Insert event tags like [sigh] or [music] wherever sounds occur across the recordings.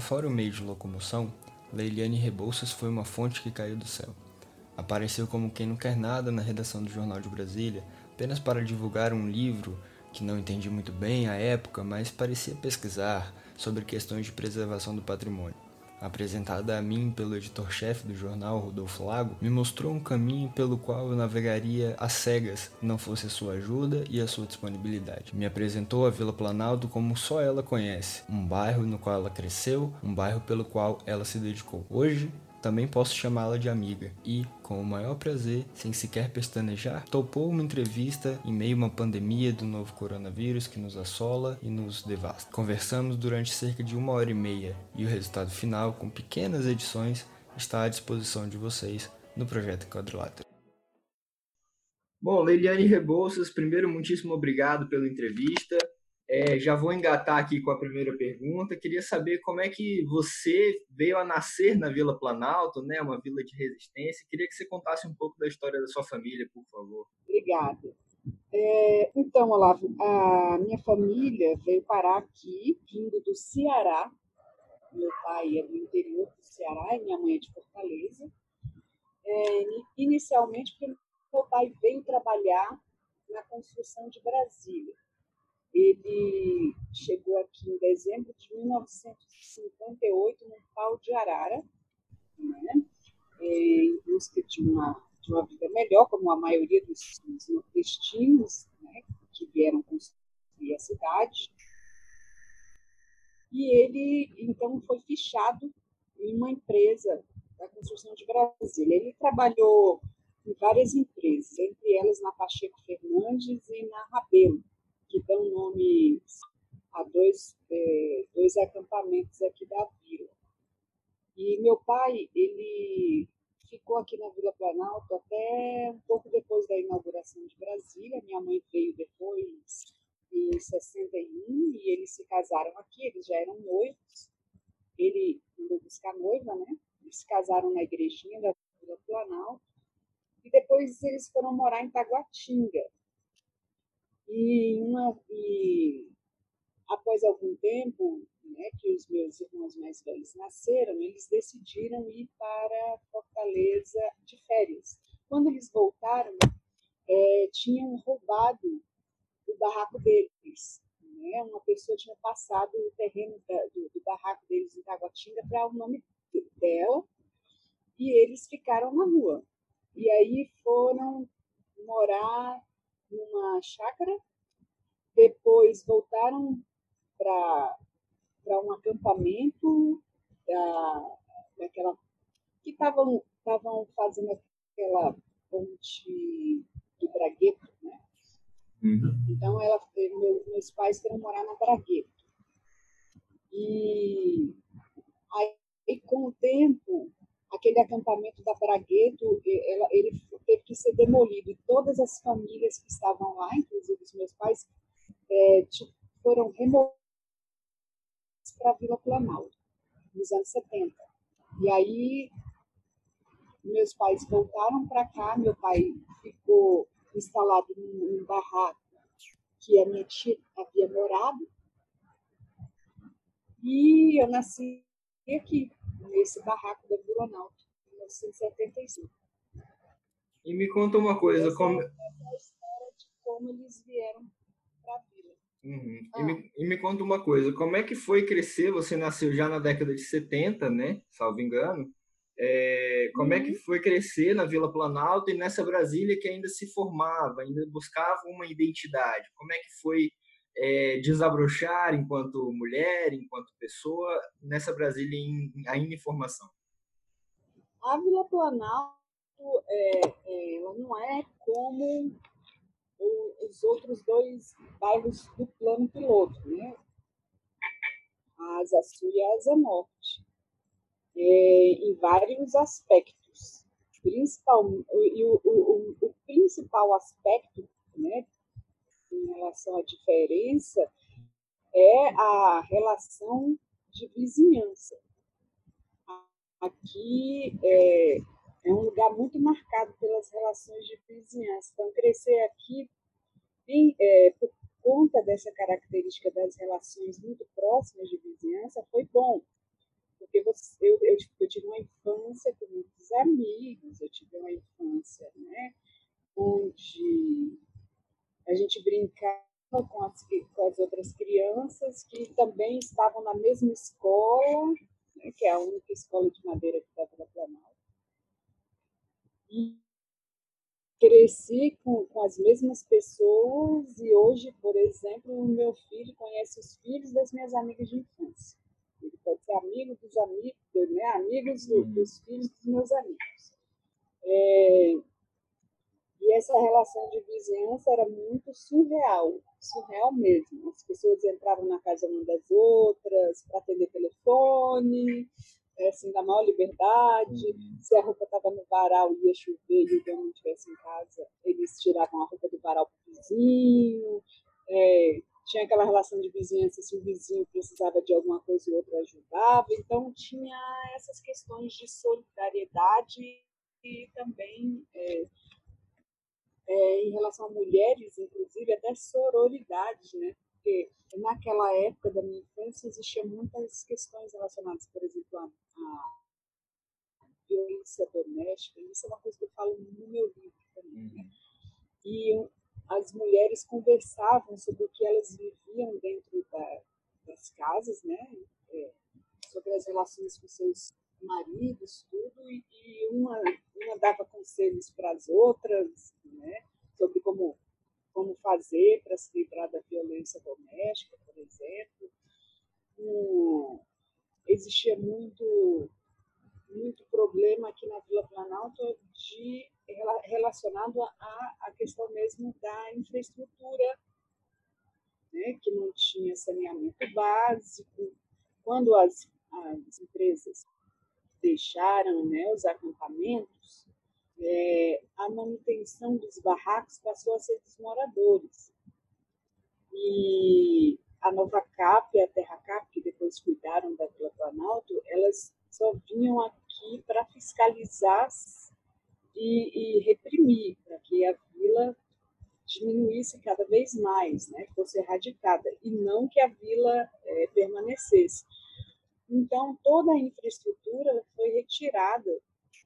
Afora o meio de locomoção, Leiliane Rebouças foi uma fonte que caiu do céu. Apareceu como quem não quer nada na redação do Jornal de Brasília, apenas para divulgar um livro que não entendi muito bem à época, mas parecia pesquisar sobre questões de preservação do patrimônio. Apresentada a mim pelo editor-chefe do jornal, Rodolfo Lago, me mostrou um caminho pelo qual eu navegaria às cegas, não fosse a sua ajuda e a sua disponibilidade. Me apresentou a Vila Planalto como só ela conhece, um bairro no qual ela cresceu, um bairro pelo qual ela se dedicou. Hoje, também posso chamá-la de amiga e, com o maior prazer, sem sequer pestanejar, topou uma entrevista em meio a uma pandemia do novo coronavírus que nos assola e nos devasta. Conversamos durante cerca de uma hora e meia e o resultado final, com pequenas edições, está à disposição de vocês no projeto Quadrilátero. Bom, Leiliane Rebouças, primeiro, muitíssimo obrigado pela entrevista. É, já vou engatar aqui com a primeira pergunta. Queria saber como é que você veio a nascer na Vila Planalto, né, uma vila de resistência. Queria que você contasse um pouco da história da sua família, por favor. Obrigada. É, então, Olavo, a minha família veio parar aqui, vindo do Ceará. Meu pai é do interior do Ceará e minha mãe é de Fortaleza. É, inicialmente, porque meu pai veio trabalhar na construção de Brasília. Ele chegou aqui em dezembro de 1958 no pau de Arara, né? É, em busca de uma, de uma vida melhor, como a maioria dos, dos nordestinos né? que vieram construir a cidade. E ele, então, foi fichado em uma empresa da construção de Brasília. Ele trabalhou em várias empresas, entre elas na Pacheco Fernandes e na Rabelo que dão nome a dois, é, dois acampamentos aqui da vila. E meu pai, ele ficou aqui na Vila Planalto até um pouco depois da inauguração de Brasília. Minha mãe veio depois em 61 e eles se casaram aqui, eles já eram noivos. Ele mandou buscar noiva, né? Eles se casaram na igrejinha da Vila Planalto. E depois eles foram morar em Taguatinga, e, uma, e após algum tempo, né, que os meus irmãos mais velhos nasceram, eles decidiram ir para Fortaleza de férias. Quando eles voltaram, é, tinham roubado o barraco deles. Né? Uma pessoa tinha passado o terreno da, do, do, barraco deles em Taguatinga para o nome dela e eles ficaram na rua. E aí foram morar numa chácara, depois voltaram para um acampamento da, daquela que estavam fazendo aquela ponte do Bragueto, né? Uhum. Então ela, meu, meus pais foram morar na Bragueto. E aí, com o tempo, aquele acampamento da Bragueto, ela, ele teve que ser demolido. E todas as famílias que estavam lá, inclusive os meus pais, é, foram removidos para a Vila Planalto, nos anos 70. E aí, meus pais voltaram para cá, meu pai ficou instalado num, num barraco que a minha tia havia morado, e eu nasci aqui, nesse barraco da Buronalto, em 1975. E me conta uma coisa, Essa como... É a história de como eles vieram para a vila. Uhum. Ah. E, me, e, me, conta uma coisa, como é que foi crescer? Você nasceu já na década de 70, né? Salvo engano. É, como uhum. é que uhum. foi crescer na Vila Planalto e nessa Brasília que ainda se formava, ainda buscava uma identidade? Como é que foi é, desabrochar enquanto mulher, enquanto pessoa, nessa Brasília em, ainda em formação? A Vila Planalto é, é, ela não é como o, os outros dois bairros do plano piloto, né? A Asa Sul e a Asa Norte, é, em vários aspectos. Principal, e o, o, o principal aspecto né, em relação à diferença é a relação de vizinhança. Aqui é, é um lugar muito marcado pelas relações de vizinhança. Então, crescer aqui, em, é, por conta dessa característica das relações muito próximas de vizinhança, foi bom. tive uma infância com muitos amigos, eu tive uma infância, né, onde a gente brincava com as, com as outras crianças que também estavam na mesma escola, né, que é a única escola de madeira que está pela Planalto. E cresci com, com as mesmas pessoas e hoje, por exemplo, o meu filho conhece os filhos das minhas amigas de infância. Ele pode ser amigo dos amigos, né? amigos do, uhum. dos filhos dos meus amigos. É, e essa relação de vizinhança era muito surreal, surreal mesmo. As pessoas entravam na casa uma das outras para atender telefone, assim, da maior liberdade. Uhum. Se a roupa estava no varal ia chover e o dono não estivesse em casa, eles tiravam a roupa do varal para o vizinho. É, tinha aquela relação de vizinhança, se o vizinho precisava de alguma coisa, o outro ajudava. Então, tinha essas questões de solidariedade e também é, é, em relação a mulheres, inclusive, até sororidade, né? Porque naquela época da minha infância existiam muitas questões relacionadas, por exemplo, a violência doméstica. Isso é uma coisa que eu falo no meu livro também. Né? Uhum. E as mulheres conversavam sobre o que elas viviam dentro da, das casas, né? É, sobre as relações com seus maridos, tudo, e, e uma, uma dava conselhos para as outras, né? Sobre como como fazer para se livrar da violência doméstica, por exemplo. Um, existia muito muito problema aqui na Vila Planalto de relacionado à, à questão mesmo da infraestrutura, né, que não tinha saneamento básico. Quando as, as empresas deixaram né, os acampamentos, é, a manutenção dos barracos passou a ser dos moradores. E a Nova Cap e a Terra Cap, que depois cuidaram da Vila Planalto, elas só vinham aqui para fiscalizar e, e reprimir, para que a vila diminuísse cada vez mais, né, fosse erradicada, e não que a vila é, permanecesse. Então, toda a infraestrutura foi retirada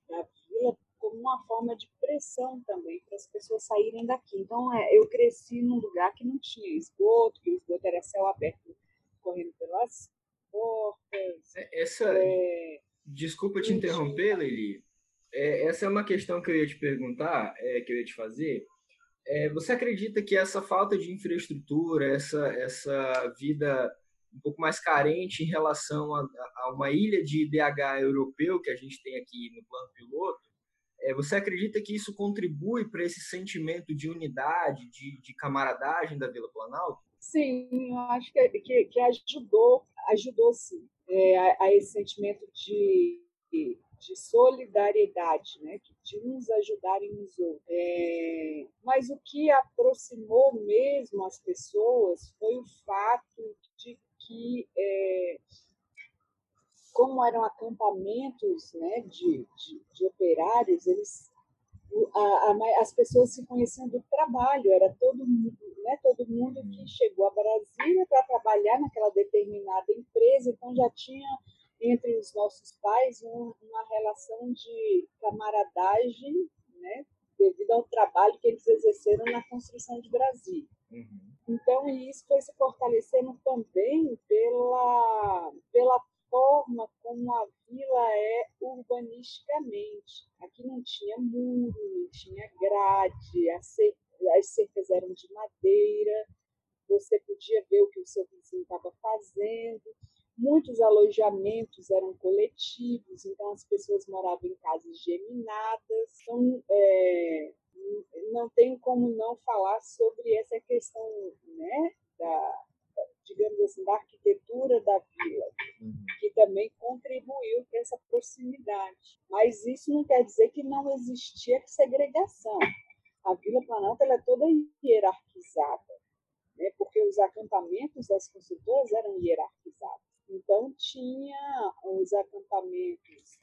da vila como uma forma de pressão também para as pessoas saírem daqui. Então, é, eu cresci num lugar que não tinha esgoto, que o esgoto era céu aberto correndo pelas portas. É, essa. É, Desculpa te interromper, Leili. É, essa é uma questão que eu ia te perguntar, é, que eu ia te fazer. É, você acredita que essa falta de infraestrutura, essa, essa vida um pouco mais carente em relação a, a uma ilha de IDH europeu que a gente tem aqui no plano piloto, é, você acredita que isso contribui para esse sentimento de unidade, de, de camaradagem da Vila Planalto? Sim, eu acho que, que, que ajudou, ajudou sim, é, a, a, esse sentimento de, de solidariedade, né? de uns ajudarem os outros. É, mas o que aproximou mesmo as pessoas foi o fato de que é, como eram acampamentos né, de, de, de operários, eles, a, a, as pessoas se conheciam do trabalho, era todo mundo, né, todo mundo que chegou a Brasília para trabalhar naquela determinada empresa, então já tinha entre os nossos pais um, uma relação de camaradagem, né, devido ao trabalho que eles exerceram na construção de Brasília. Uhum. Então, isso foi se fortalecendo também pela, pela forma como a vila é urbanisticamente. Aqui não tinha muro, não tinha grade, as cercas eram de madeira, você podia ver o que o seu vizinho estava fazendo. Muitos alojamentos eram coletivos, então as pessoas moravam em casas geminadas. Então, é, não tem como não falar sobre essa questão né, da, digamos assim, da arquitetura da vila, uhum. que também contribuiu para essa proximidade. Mas isso não quer dizer que não existia segregação. A Vila Planalto ela é toda hierarquizada, né? porque os acampamentos das construtoras eram hierarquizados. Então, tinha os acampamentos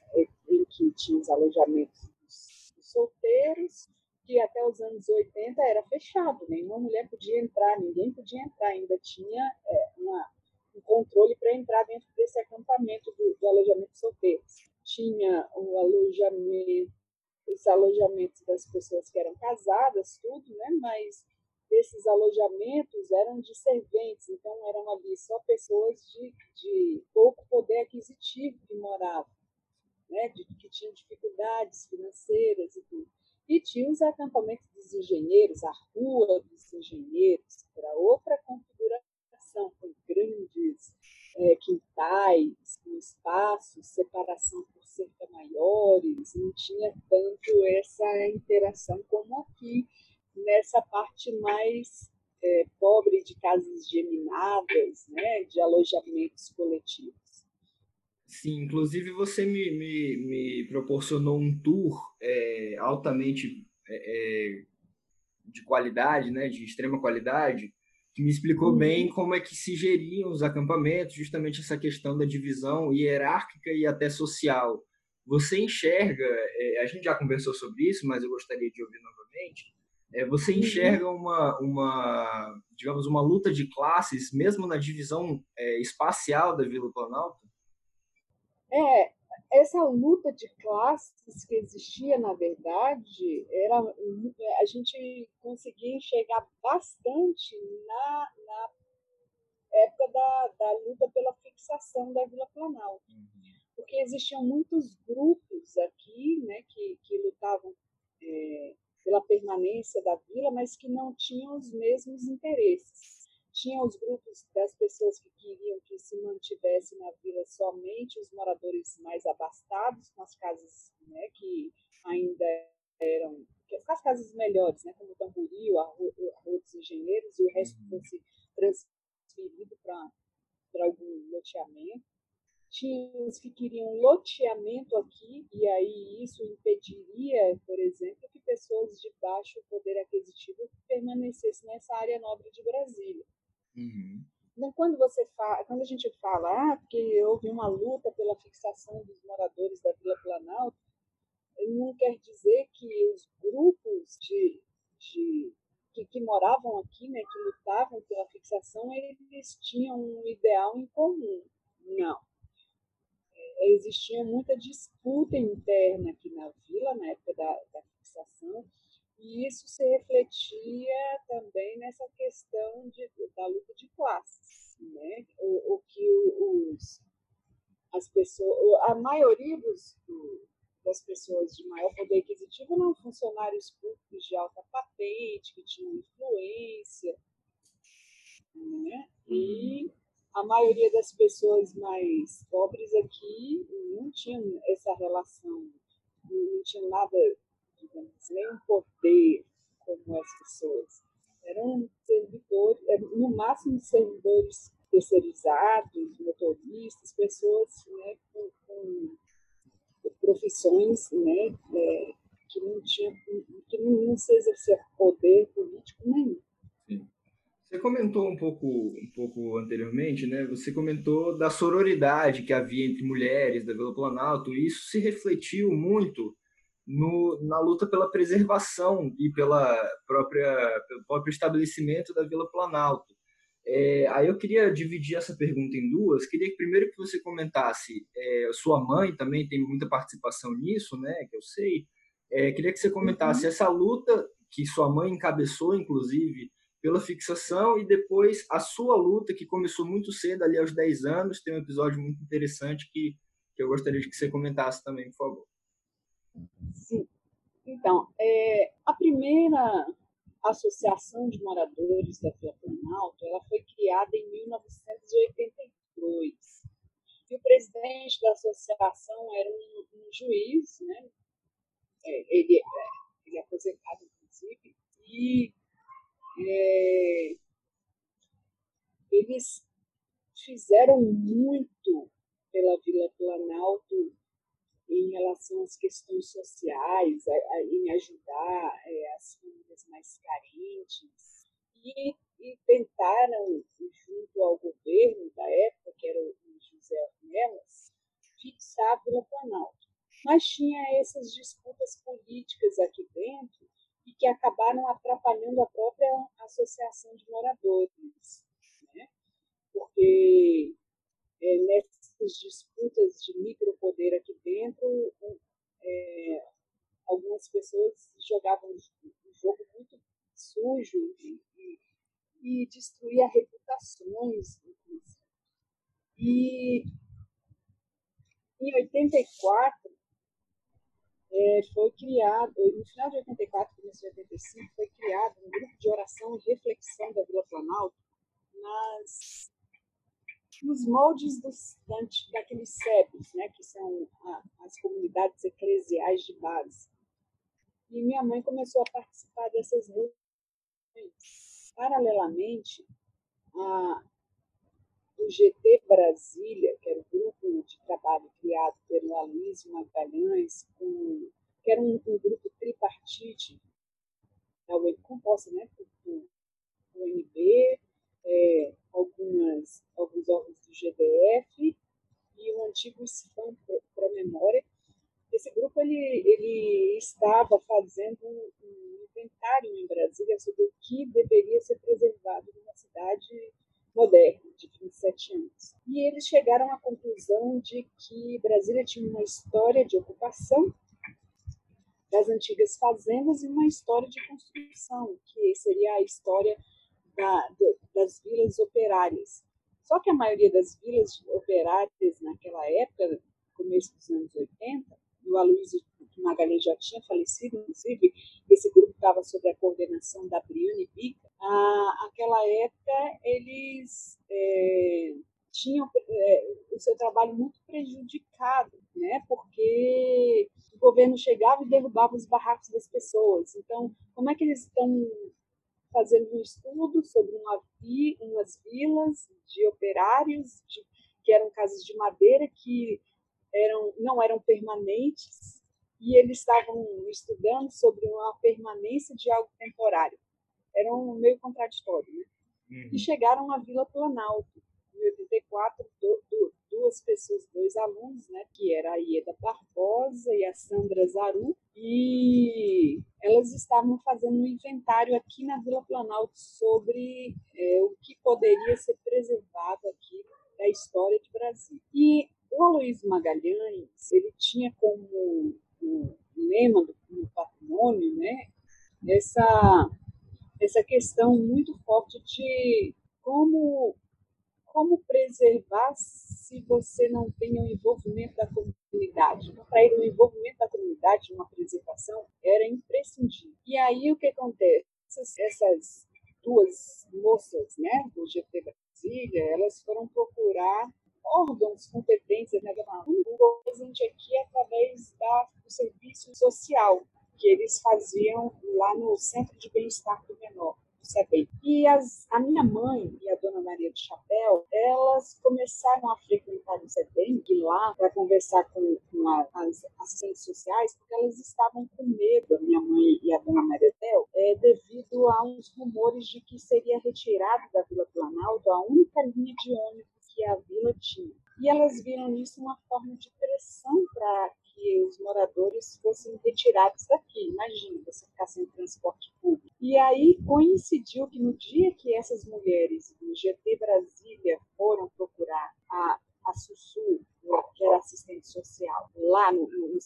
em que tinha os alojamentos dos solteiros, que até os anos 80 era fechado, nenhuma mulher podia entrar, ninguém podia entrar, ainda tinha é, uma, um controle para entrar dentro desse acampamento do, do alojamento solteiro. tinha o alojamento, os alojamentos das pessoas que eram casadas, tudo, né? Mas esses alojamentos eram de serventes, então eram ali só pessoas de, de pouco poder aquisitivo que moravam, né? De, que tinham dificuldades financeiras e tudo. E tinha os acampamentos dos engenheiros, a rua dos engenheiros, para outra configuração, com grandes é, quintais, com espaços, separação por cerca maiores, não tinha tanto essa interação como aqui, nessa parte mais é, pobre de casas geminadas, né, de alojamentos coletivos. Sim, inclusive você me, me, me proporcionou um tour é, altamente é, é de qualidade, né, de extrema qualidade, que me explicou uhum. bem como é que se geriam os acampamentos, justamente essa questão da divisão hierárquica e até social. Você enxerga, é, a gente já conversou sobre isso, mas eu gostaria de ouvir novamente. É, você uhum. enxerga uma, uma, digamos, uma luta de classes, mesmo na divisão é, espacial da Vila Planalto? É, essa luta de classes que existia, na verdade, era a gente conseguia enxergar bastante na, na época da, da luta pela fixação da Vila Planalto. Uhum. Porque existiam muitos grupos aqui né, que, que lutavam é, pela permanência da vila, mas que não tinham os mesmos interesses tinha os grupos das pessoas que queriam que se mantivesse na vila somente os moradores mais abastados, com as casas né, que ainda eram as casas melhores, né, como o Tamboril, a Rua, a Rua dos Engenheiros, e o resto uhum. fosse transferido para algum loteamento. Tinha os que queriam loteamento aqui, e aí isso impediria, por exemplo, que pessoas de baixo poder aquisitivo permanecessem nessa área nobre de Brasília. Uhum. Então, quando, você fala, quando a gente fala ah, porque houve uma luta pela fixação dos moradores da Vila Planalto, não quer dizer que os grupos de, de que, que, moravam aqui, né, que lutavam pela fixação, eles tinham um ideal em comum. Não. Existia muita disputa interna aqui na vila, na época da, da fixação, e isso se refletia também nessa questão de, da luta de classes, né? o, o que os, as pessoas, a maioria dos, do, das pessoas de maior poder aquisitivo eram funcionários públicos de alta patente, que tinham influência, né? e a maioria das pessoas mais pobres aqui não tinham essa relação, não tinham nada digamos, nem um poder como as pessoas. Eram servidores, no máximo servidores terceirizados, motoristas, pessoas né, com, com profissões né, é, que não tinham, que não se exercia poder político nenhum. Você comentou um pouco, um pouco anteriormente, né? Você comentou da sororidade que havia entre mulheres da Vila Planalto, e isso se refletiu muito no, na luta pela preservação e pela própria, pelo próprio estabelecimento da Vila Planalto. É, aí eu queria dividir essa pergunta em duas. Queria que primeiro que você comentasse, é, sua mãe também tem muita participação nisso, né? Que eu sei. É, queria que você comentasse uhum. essa luta que sua mãe encabeçou, inclusive, pela fixação e depois a sua luta que começou muito cedo, ali aos 10 anos. Tem um episódio muito interessante que, que eu gostaria de que você comentasse também, por favor. Sim. Então, é, a primeira associação de moradores da Vila Planalto, ela foi criada em 1982. E o presidente da associação era um, um juiz, né? É, ele, é, ele é aposentado, inclusive, e é, eles fizeram muito pela Vila Planalto em relação às questões sociais, a, a, em ajudar é, as famílias mais carentes, e, e, tentaram, junto ao governo da época, que era o José Ornelas, fixar a Vila Planalto. Mas tinha essas disputas políticas aqui dentro e que acabaram atrapalhando a própria associação de moradores, né? porque é, nessas disputas de micropoder aqui dentro, é, algumas pessoas jogavam um jogo muito sujo e, e destruía reputações. E em 84, é, foi criado, no final de 84, começo de 85, foi criado um grupo de oração e reflexão da Vila Planalto nas, nos moldes dos, daqueles SEBs, né, que são a, as comunidades eclesiais de base. E minha mãe começou a participar dessas reuniões. Paralelamente, a, o GT Brasília, que era o grupo de trabalho criado pelo Aloysio Magalhães, com, que era um, um grupo tripartite, composta né, por, por UNB, é, algumas, alguns órgãos do GDF e o antigo SPAM para memória. Esse grupo ele, ele estava fazendo um, um inventário em Brasília sobre o que deveria ser preservado numa cidade moderna, de 27 anos. E eles chegaram à conclusão de que Brasília tinha uma história de ocupação das antigas fazendas e uma história de construção, que seria a história da, das vilas operárias. Só que a maioria das vilas operárias naquela época, começo dos anos 80, e o Aloysio Magalhães já tinha falecido, inclusive, esse grupo estava sob a coordenação da Briane Bica, ah, aquela época eles é, tinham é, o seu trabalho muito prejudicado, né? porque o governo chegava e derrubava os barracos das pessoas. Então, como é que eles estão fazendo um estudo sobre uma vi, umas vilas de operários de, que eram casas de madeira que eram, não eram permanentes e eles estavam estudando sobre uma permanência de algo temporário. Era um meio contraditório, né? Uhum. E chegaram à Vila Planalto, em 84, do, do, duas pessoas, dois alunos, né? Que era a Ieda Barbosa e a Sandra Zaru, e elas estavam fazendo um inventário aqui na Vila Planalto sobre é, o que poderia ser preservado aqui da história de Brasil. E o Aloysio Magalhães, ele tinha como o lema do, do patrimônio, né, essa, essa questão muito forte de como, como preservar se você não tem o envolvimento da comunidade. Para ele, o envolvimento da comunidade numa preservação era imprescindível. E aí, o que acontece? Essas, essas duas moças né, do GT Brasília, elas foram procurar órgãos competentes né, o presente aqui é através da, do serviço social que eles faziam lá no Centro de Bem-Estar do Menor. E as, a minha mãe e a dona Maria de Chapéu, elas começaram a frequentar o CETEM, ir lá para conversar com, com a, as assistentes sociais, porque elas estavam com medo, a minha mãe e a dona Maria Del, é, devido a uns rumores de que seria retirado da Vila Planalto a única linha de ônibus que a vila tinha. E elas viram nisso uma forma de pressão para que os moradores fossem retirados daqui. Imagina, você ficar sem transporte público. E aí coincidiu que no dia que essas mulheres do GT Brasília foram procurar a, a Sussu, que era assistente social, lá no, no, no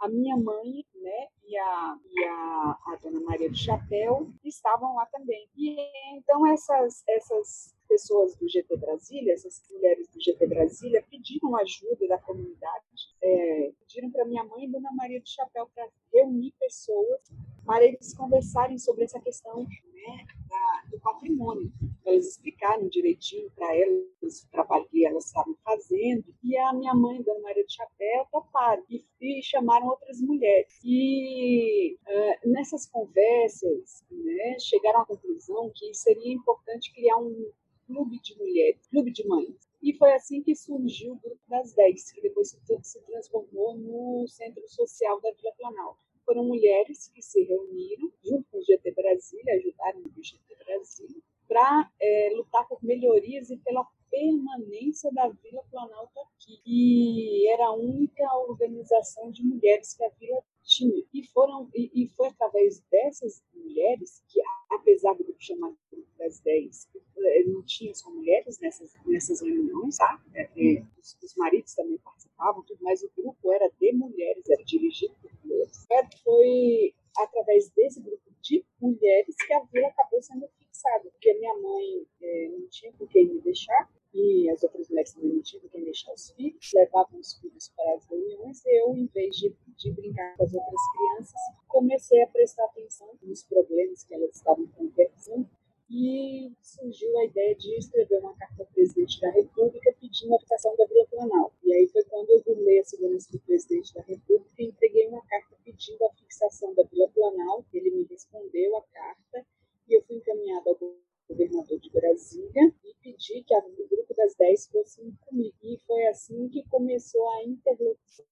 a minha mãe né, e, a, e a, a dona Maria do Chapéu estavam lá também. E então essas, essas pessoas do GT Brasília, essas mulheres do GT Brasília, pediram ajuda da comunidade, é, pediram para minha mãe e Dona Maria do Chapéu para reunir pessoas para eles conversarem sobre essa questão né, da, do patrimônio, para eles explicarem direitinho para elas o trabalho que elas estavam fazendo. E a minha mãe, Dona Maria do Chapéu, toparam e, e chamaram outras mulheres. E uh, nessas conversas, né, chegaram à conclusão que seria importante criar um clube de mulheres, clube de mães. E foi assim que surgiu o Grupo das Dez, que depois se transformou no Centro Social da Vila Planalto. Foram mulheres que se reuniram, junto com o GT Brasília, ajudaram o GT Brasília, para é, lutar por melhorias e pela permanência da Vila Planalto aqui. E era a única organização de mulheres que a Vila tinha. E, foram, e, e foi através dessas mulheres que, apesar do grupo chamado das 10, eh, não tinha só mulheres nessas, nessas reuniões, tá? É, é, os, os, maridos também participavam, tudo, mas o grupo era de mulheres, era dirigido por mulheres. Foi através desse grupo de mulheres que a vila acabou sendo fixada, porque minha mãe é, não tinha com quem me deixar, e as outras mulheres também não tinham quem deixar os filhos, levavam os filhos para as reuniões, eu, em vez de, de brincar com as outras crianças, comecei a prestar atenção nos problemas que elas estavam conversando e surgiu a ideia de escrever uma carta ao presidente da República pedindo a fixação da Vila Planalto. E aí foi quando eu burlei a segurança do presidente da República e entreguei uma carta pedindo a fixação da Vila Planalto. Ele me respondeu a carta e eu fui encaminhada ao governador de Brasília e pedi que o grupo das 10 fosse comigo. E foi assim que começou a interlocução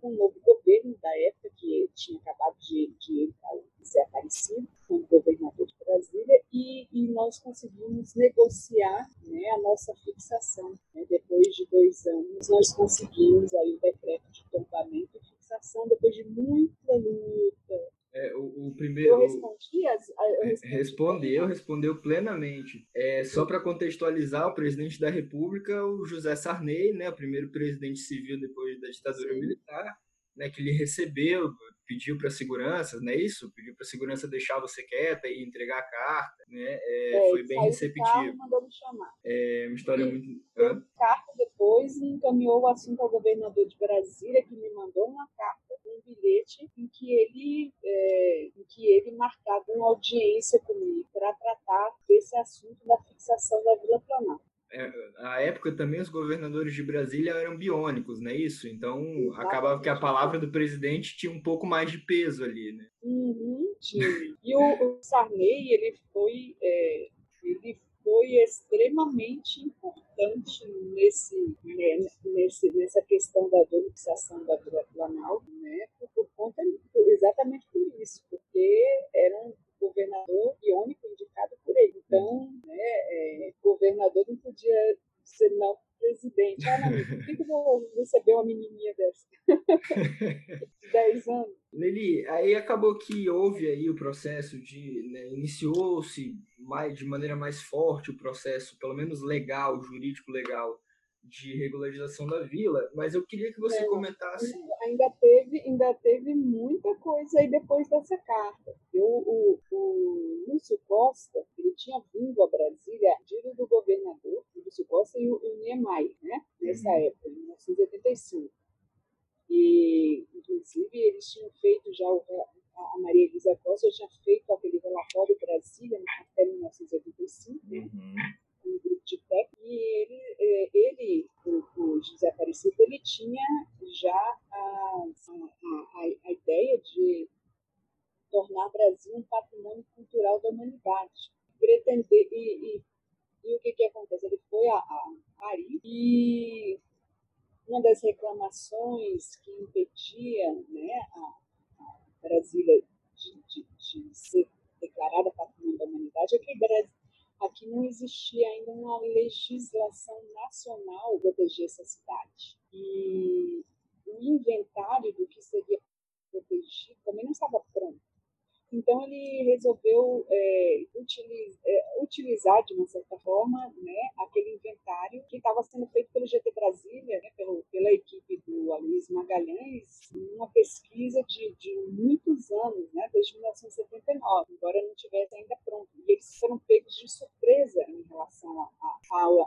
com o novo governo da época, que tinha acabado de, de ser aparecido, como governador de Brasília, e, e nós conseguimos negociar né, a nossa fixação. Né? Depois de dois anos, nós conseguimos aí o decreto de tombamento e fixação, depois de muita luta, é, o, o, primeiro. Eu respondi? As, eu respondi. Respondeu, respondeu plenamente. É, só para contextualizar, o presidente da República, o José Sarney, né, o primeiro presidente civil depois da ditadura Sim. militar, né, que lhe recebeu, pediu para a segurança, não é isso? Pediu para a segurança deixar você quieta e entregar a carta, né? É, é, foi bem receptivo. Carro, mandou me chamar. É uma história e, muito. Carta depois e encaminhou o assunto ao governador de Brasília, que me mandou uma carta, um bilhete em que ele, é, em que ele marcava uma audiência comigo para tratar desse assunto da fixação da Vila Planalto. É, a época também os governadores de Brasília eram biônicos, não é isso? Então Exatamente. acabava que a palavra do presidente tinha um pouco mais de peso ali, né? Uhum, tinha. E o, o Sarney, ele foi, é, ele foi extremamente importante nesse, né, nesse, nessa questão da fixação da Planalto, né? Por, por conta, exatamente por isso, porque era um governador biônico indicado por ele. Então, né, é, governador não podia ser não presidente. Ah, não, [laughs] por que, que eu vou receber uma menininha dessa? [laughs] de 10 anos. Lili, aí acabou que houve aí o processo de, né, iniciou-se de maneira mais forte o processo, pelo menos legal, jurídico legal, de regularização da vila, mas eu queria que você é, comentasse. Ainda teve, ainda teve muita coisa aí depois dessa carta. Eu, o, o Lúcio Costa, ele tinha vindo a Brasília, direto do governador, o Lúcio Costa e o, o Niemeyer, né? Nessa uhum. época, em 1985. E, inclusive, eles tinham feito já, a Maria Elisa Costa já tinha feito aquele relatório Brasília até 1985, né? Uhum um grupo de técnicos, e ele, é, ele o, o José Aparecido, ele tinha já a, a, a, ideia de tornar o Brasil um patrimônio cultural da humanidade. Pretender, e, e, e o que, que acontece? Ele foi a, a Paris e uma das reclamações que impedia né, a, a Brasília de, de, de, ser declarada patrimônio da humanidade é que aqui não existia ainda uma legislação nacional para proteger essa cidade. E o inventário do que seria protegido também não estava pronto. Então ele resolveu é, utiliz, é, utilizar de uma certa forma, né, aquele inventário que estava sendo feito pelo GT Brasília, né, pelo, pela equipe do Aloysio Magalhães, uma pesquisa de, de muitos anos, né, desde 1979, embora não tivesse ainda pronto. E eles foram pegos de surpresa em relação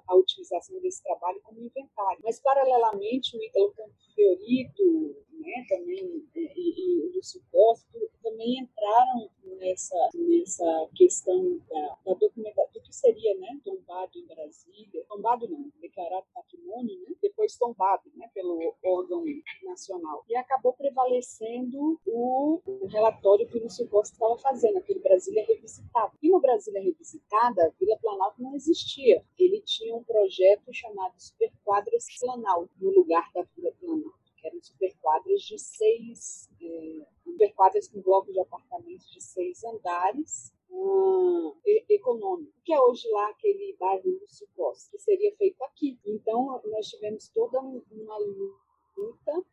à utilização desse trabalho como inventário. Mas paralelamente o Ítalo Fiorito, né, também e, e o Lúcio Costa também entraram nessa, nessa questão da, da documentação, do que seria né, tombado em Brasília, tombado não, declarado patrimônio, né, depois tombado né, pelo órgão nacional. E acabou prevalecendo o, o relatório que o Lúcio Costa estava fazendo, aquele Brasília Revisitada. E no Brasília Revisitada, Vila Planalto não existia. Ele tinha um projeto chamado Superquadras Planalto, no lugar da Vila Planalto que eram superquadras de seis, é, superquadras com blocos de apartamentos de seis andares, um, econômico, que é hoje lá aquele bairro Lúcio Costa, que seria feito aqui. Então, nós tivemos toda uma luta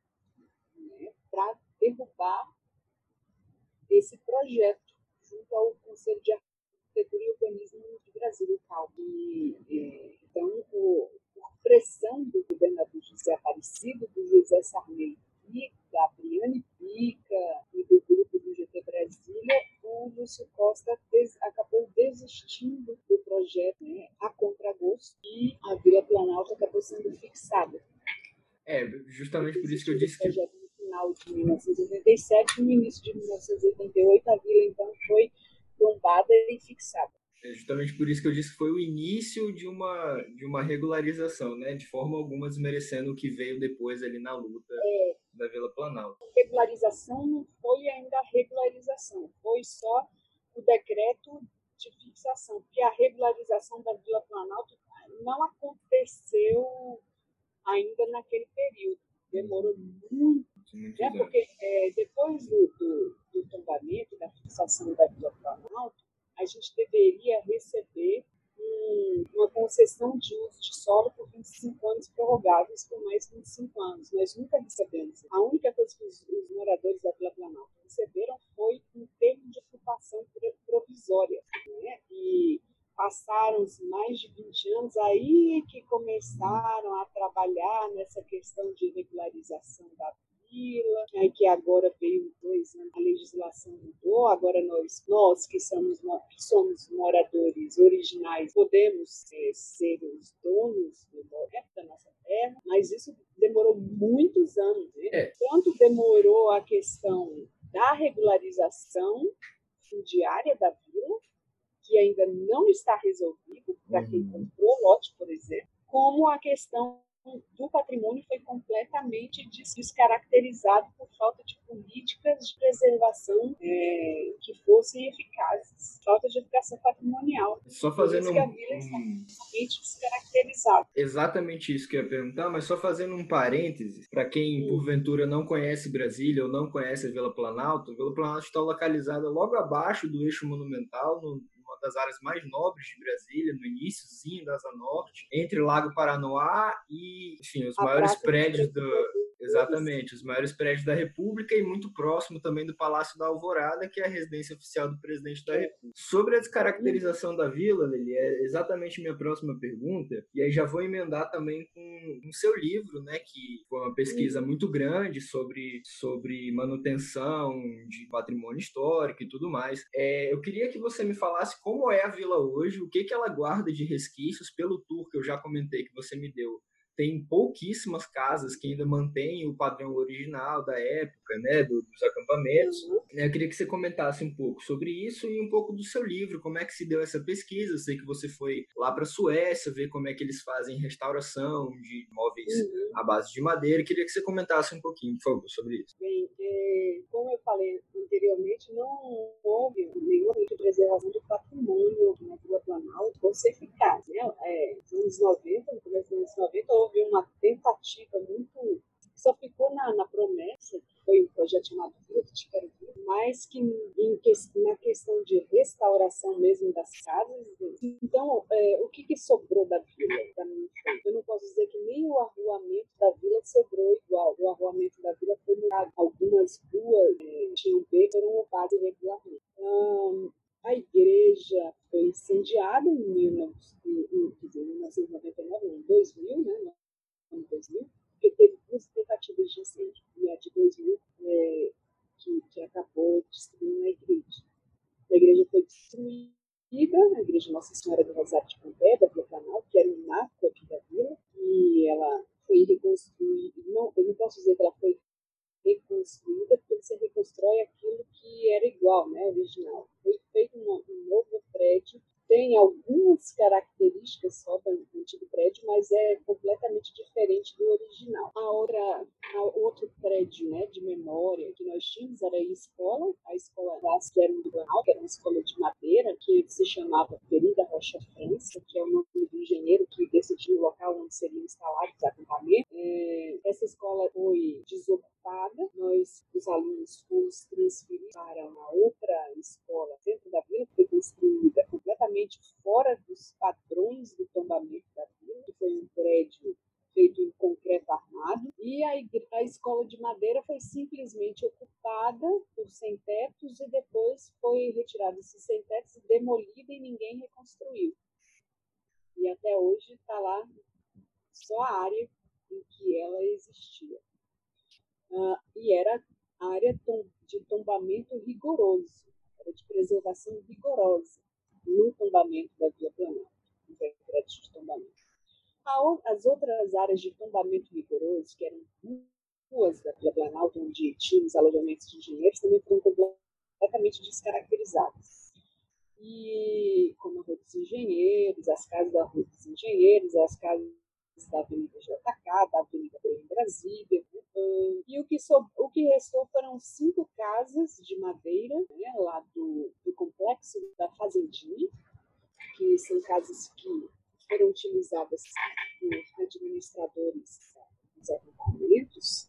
né, para derrubar esse projeto junto ao Conselho de Arquitetura e Urbanismo de Brasília, o CAL. E, é, então, o, pressão do governador José Aparecido, do José Sarney e da Briane Pica e do grupo do GT Brasília, o Lúcio Costa des, acabou desistindo do projeto né, a contragosto e a Vila Planalto acabou sendo fixada. É, justamente por isso que eu disse que. No final de 1987 no início de 1988, a vila então foi tombada e fixada. É justamente por isso que eu disse que foi o início de uma, de uma regularização, né? De forma alguma desmerecendo o que veio depois ali na luta é, da Vila Planalto. Regularização não foi ainda a regularização, foi só o decreto de fixação, porque a regularização da Vila Planalto não aconteceu ainda naquele período. Demorou muito, muito né? porque é, depois do, do, do tombamento, da fixação da Vila Planalto, a gente deveria receber um, uma concessão de uso de solo por 25 anos prorrogáveis por mais 25 anos. Nós nunca recebemos. A única coisa que os, os moradores da Vila Planalto receberam foi um termo de ocupação provisória. Né? E passaram-se mais de 20 anos aí que começaram a trabalhar nessa questão de regularização da vila, que agora veio dois anos, a legislação mudou, agora nós, nós que somos, que somos moradores originais, podemos é, ser os donos do, da nossa terra, mas isso demorou muitos anos. Né? É. Tanto demorou a questão da regularização fundiária da vila, que ainda não está resolvido para uhum. quem comprou o lote, por exemplo, como a questão do patrimônio foi completamente descaracterizado por falta de políticas de preservação é, que fossem eficazes, falta de educação patrimonial. Só fazendo um, um... Exatamente isso que eu ia perguntar, mas só fazendo um parêntese, para quem porventura não conhece Brasília ou não conhece a Vila Planalto, a Vila Planalto está localizada logo abaixo do eixo monumental, no das áreas mais nobres de Brasília, no iníciozinho da Asa Norte, entre Lago Paranoá e, enfim, os a maiores prédios do Exatamente, os maiores prédios da República e muito próximo também do Palácio da Alvorada, que é a residência oficial do presidente da República. Sobre a descaracterização da vila, Lili, é exatamente minha próxima pergunta, e aí já vou emendar também com o seu livro, né, que foi uma pesquisa muito grande sobre, sobre manutenção de patrimônio histórico e tudo mais. É, eu queria que você me falasse como é a vila hoje, o que, que ela guarda de resquícios pelo tour que eu já comentei que você me deu tem pouquíssimas casas que ainda mantêm o padrão original da época, né, dos acampamentos. Uhum. Eu queria que você comentasse um pouco sobre isso e um pouco do seu livro, como é que se deu essa pesquisa. Eu sei que você foi lá para a Suécia ver como é que eles fazem restauração de móveis uhum. à base de madeira. Eu queria que você comentasse um pouquinho, por favor, sobre isso. Bem, é, como eu falei anteriormente, não houve nenhuma preservação do patrimônio na Vila Planalto fosse eficaz. Né? É, nos anos 90, no começo dos anos 90, houve uma tentativa muito. só ficou na, na promessa, foi um projeto chamado Vila de Tiquero mas que em, na questão de restauração mesmo das casas. Então, é, o que, que, sobrou da vila Eu não posso dizer que nem o arruamento da vila sobrou igual. O arruamento da vila foi mudado. Algumas ruas é, tinham becos, foram ocupadas irregularmente. Um, a igreja foi incendiada em, 1999, em 2000, né? Ano 2000, porque teve duas tentativas de incêndio. E a de 2000 é, que, que acabou destruindo a igreja. A igreja foi destruída, a igreja Nossa Senhora do Rosário de Pompé, da Vila Canal, que era um marco aqui da vila, e ela foi reconstruída. Não, eu não posso dizer que ela foi reconstruída, porque você reconstrói aquilo que era igual, né, original. Foi feito um, um novo prédio, tem algumas características só do antigo prédio, mas é completamente diferente do original. A outra, a outro prédio, né, de memória que nós tínhamos era a escola, a escola que era um que era uma escola de madeira, que se chamava Ferida Rocha França, que é o nome do engenheiro que decidiu o local onde seriam instalados os acampamentos. É, essa escola foi desocupada, nós, os fomos transferidos para uma outra escola dentro da vila, que foi construída completamente fora dos padrões do tombamento da vila, que foi um prédio feito em concreto armado, e a, a escola de madeira foi simplesmente ocupada por sem-tetos e depois foi retirada esses sem-tetos, demolida e ninguém reconstruiu. E até hoje está lá só a área em que ela existia. Uh, e era rigoroso, era de preservação rigorosa no tombamento da Via Planalto, no decreto de tombamento. As outras áreas de tombamento rigoroso, que eram ruas da Vila Planalto, onde tinha os alojamentos de engenheiros, também foram completamente descaracterizadas. E como a Rua dos Engenheiros, as casas da Rua dos Engenheiros, as casas da Avenida JK, da Avenida Belém Brasília. E o que, so, o que restou foram cinco casas de madeira, né, lá do, do complexo da Fazendinha, que são casas que foram utilizadas por administradores dos acampamentos.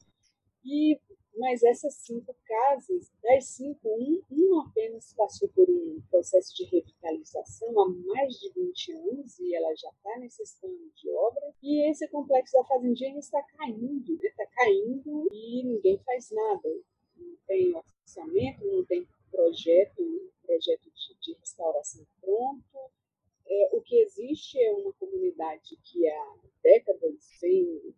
E mas essas cinco casas, das cinco, um, um apenas passou por um processo de revitalização há mais de 20 anos e ela já está necessitando de obra. E esse complexo da Fazendinha está caindo, está né? caindo e ninguém faz nada. Não tem orçamento, não tem projeto, projeto de, de restauração pronto. É, o que existe é uma comunidade que há décadas vem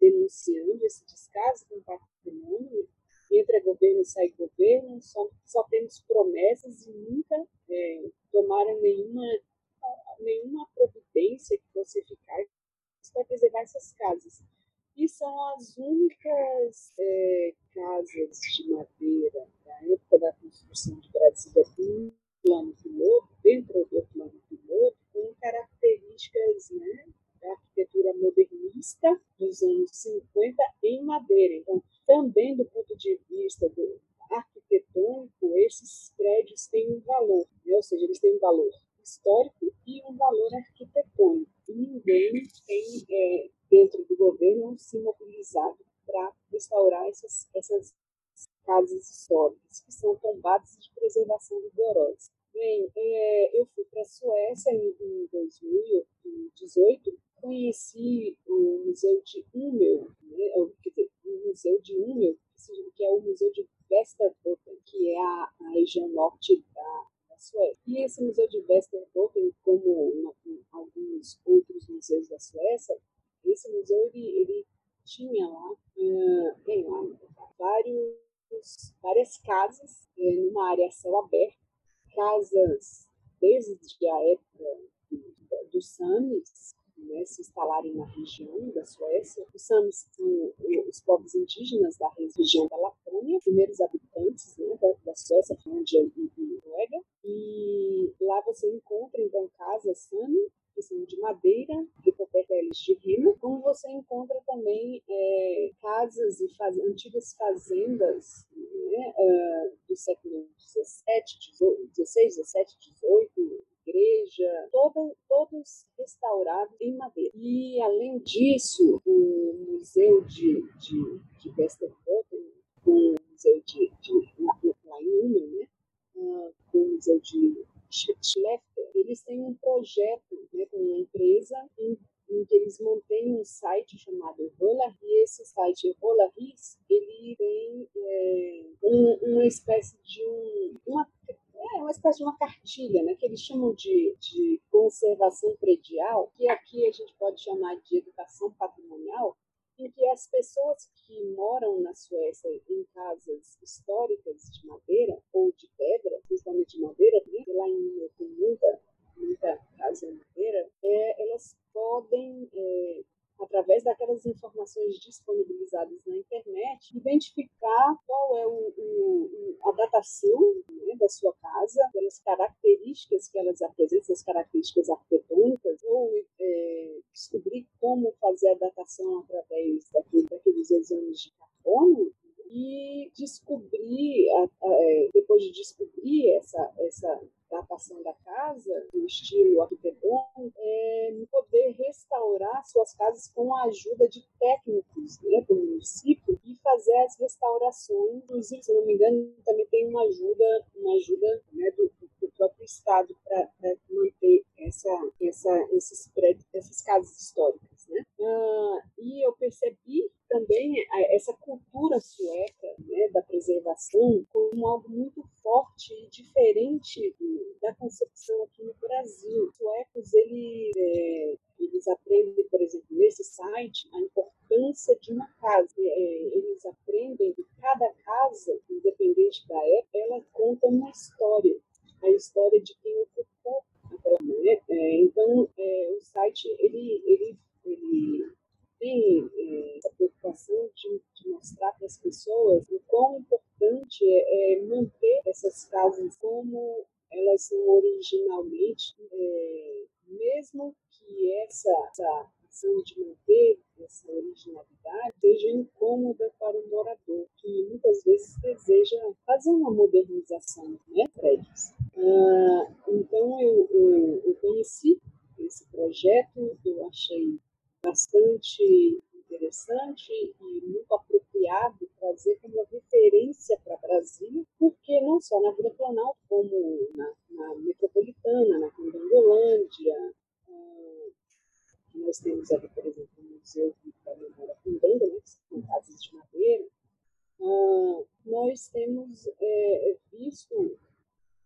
denunciando esse descaso com o patrimônio. Entra governo, sai governo, só, só temos promessas e nunca é, tomaram nenhuma, nenhuma providência que fosse eficaz para preservar essas casas. E são as únicas é, casas de madeira da época da construção de Brasília com plano piloto, dentro do plano com características né, da arquitetura modernista dos anos 50 em madeira. Então, também do ponto de vista do arquitetônico, esses prédios têm um valor, né? ou seja, eles têm um valor histórico e um valor arquitetônico. Ninguém tem, é, dentro do governo, se mobilizado para restaurar essas, essas casas históricas, que são tombadas de preservação rigorosa. Bem, é, eu fui para a Suécia em, em 2018 conheci o Museu de Ummel, né, dizer, o Museu de Ummel, que é o Museu de Västerbotten, que é a, a região norte da, da, Suécia. E esse Museu de Västerbotten, como uma, alguns outros museus da Suécia, esse museu ele, ele tinha lá, uh, tem lá vários, várias casas uh, numa área céu aberto, casas desde a época dos Samis, né, se instalarem na região da Suécia. Os Samis são os povos indígenas da região da Lapônia, primeiros habitantes né, da, da Suécia, Finlândia e, Noruega. E lá você encontra, então, casas Sami, que são de madeira, recobertas de rima, como você encontra também é, casas e faz, antigas fazendas né, uh, do século XVII, XVI, XVII, XVIII, igreja, todo, todos restaurados em madeira. E, além disso, o Museu de, de, de Westerbotten, o Museu de, de lá em Ummel, né? Uh, o Museu de Schlefter, eles têm um projeto né, com uma empresa em, em que eles mantêm um site chamado Roller, e esse site Rollaris, ele tem é, um, uma espécie de um, uma é uma espécie de uma cartilha, né, que eles chamam de, de conservação predial, que aqui a gente pode chamar de educação patrimonial, em que as pessoas que moram na Suécia em casas históricas de madeira ou de pedra, principalmente de madeira, né? lá em Minas tem muita, muita casa de madeira, é, elas podem é, através daquelas informações disponibilizadas na internet, identificar qual é o, o, a datação né, da sua casa, pelas características que elas apresentam, as características arquitetônicas, ou é, descobrir como fazer a datação através daquele, daqueles exames de carbono, e descobrir, é, depois de descobrir essa, essa datação da casa, do estilo arquitetônico, é poder restaurar suas casas com a ajuda de técnicos né, do município e fazer as restaurações. Inclusive, se não me engano, também tem uma ajuda, uma ajuda né, do, do próprio Estado para manter essa, essa, esses prédios, essas casas históricas. Né? Ah, e eu percebi também essa cultura sueca né, da preservação como algo muito forte e diferente da concepção aqui no Brasil. Os suecos ele, é, eles aprendem, por exemplo, nesse site, a importância de uma casa. É, eles aprendem que cada casa, independente da época, ela conta uma história. A história de quem ocupou aquela. Né? É, então, é, o site ele, ele ele tem é, essa preocupação de, de mostrar para as pessoas o quão importante é, é manter essas casas como elas são originalmente, é, mesmo que essa, essa ação de manter essa originalidade seja incômoda para o morador, que muitas vezes deseja fazer uma modernização, né, prédios. Ah, então, eu, eu, eu conheci esse projeto, eu achei bastante interessante e muito apropriado trazer como referência para Brasília, porque não só na Vila Planalto, como na, na metropolitana, na Candangolândia, ah, nós temos ali, por exemplo, o Museu da Memória Fundanda, né, que são casas de madeira, ah, nós temos é, visto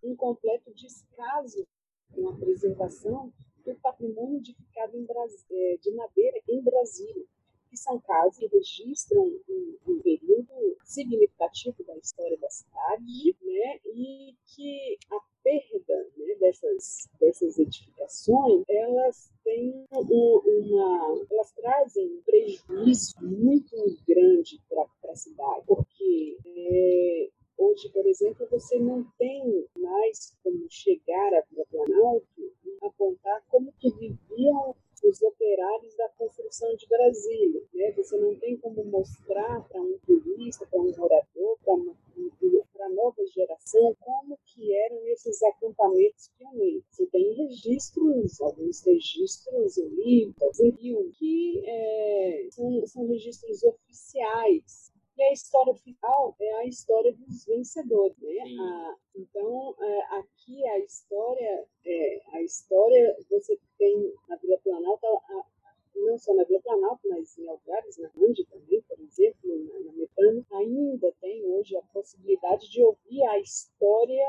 um completo descaso com a preservação do patrimônio edificado é, de madeira em Brasília, que são casas que registram um, um período significativo da história da cidade, né, e que a perda né, dessas, dessas edificações, elas têm uma, elas trazem um prejuízo muito grande para a cidade, porque é, hoje, por exemplo, você não tem mais como chegar a Planalto apontar como que viviam os operários da construção de Brasília. Né? Você não tem como mostrar para um turista, para um morador, para a nova geração, como que eram esses acampamentos pioneiros. Você tem registros, alguns registros em que é, são, são registros oficiais e a história final é a história dos vencedores, né? A, então, é, aqui a história, é, a história você tem na Vila Planalto, a, não só na Vila Planalto, mas em lugares, na Ande também, por exemplo, na, na Metano, ainda tem hoje a possibilidade de ouvir a história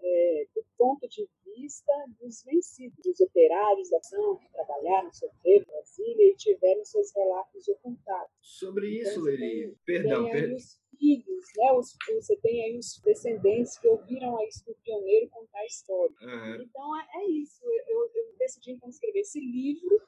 é, do ponto de vista dos vencidos, dos operários da ação que trabalharam, sofreram Brasília e tiveram seus relatos ocultados. Sobre então, isso, Leli, perdão, perdão. Os filhos, né, os, você tem aí os descendentes que ouviram a do pioneiro contar a história. Uhum. Então é, é isso. Eu, eu decidi então escrever esse livro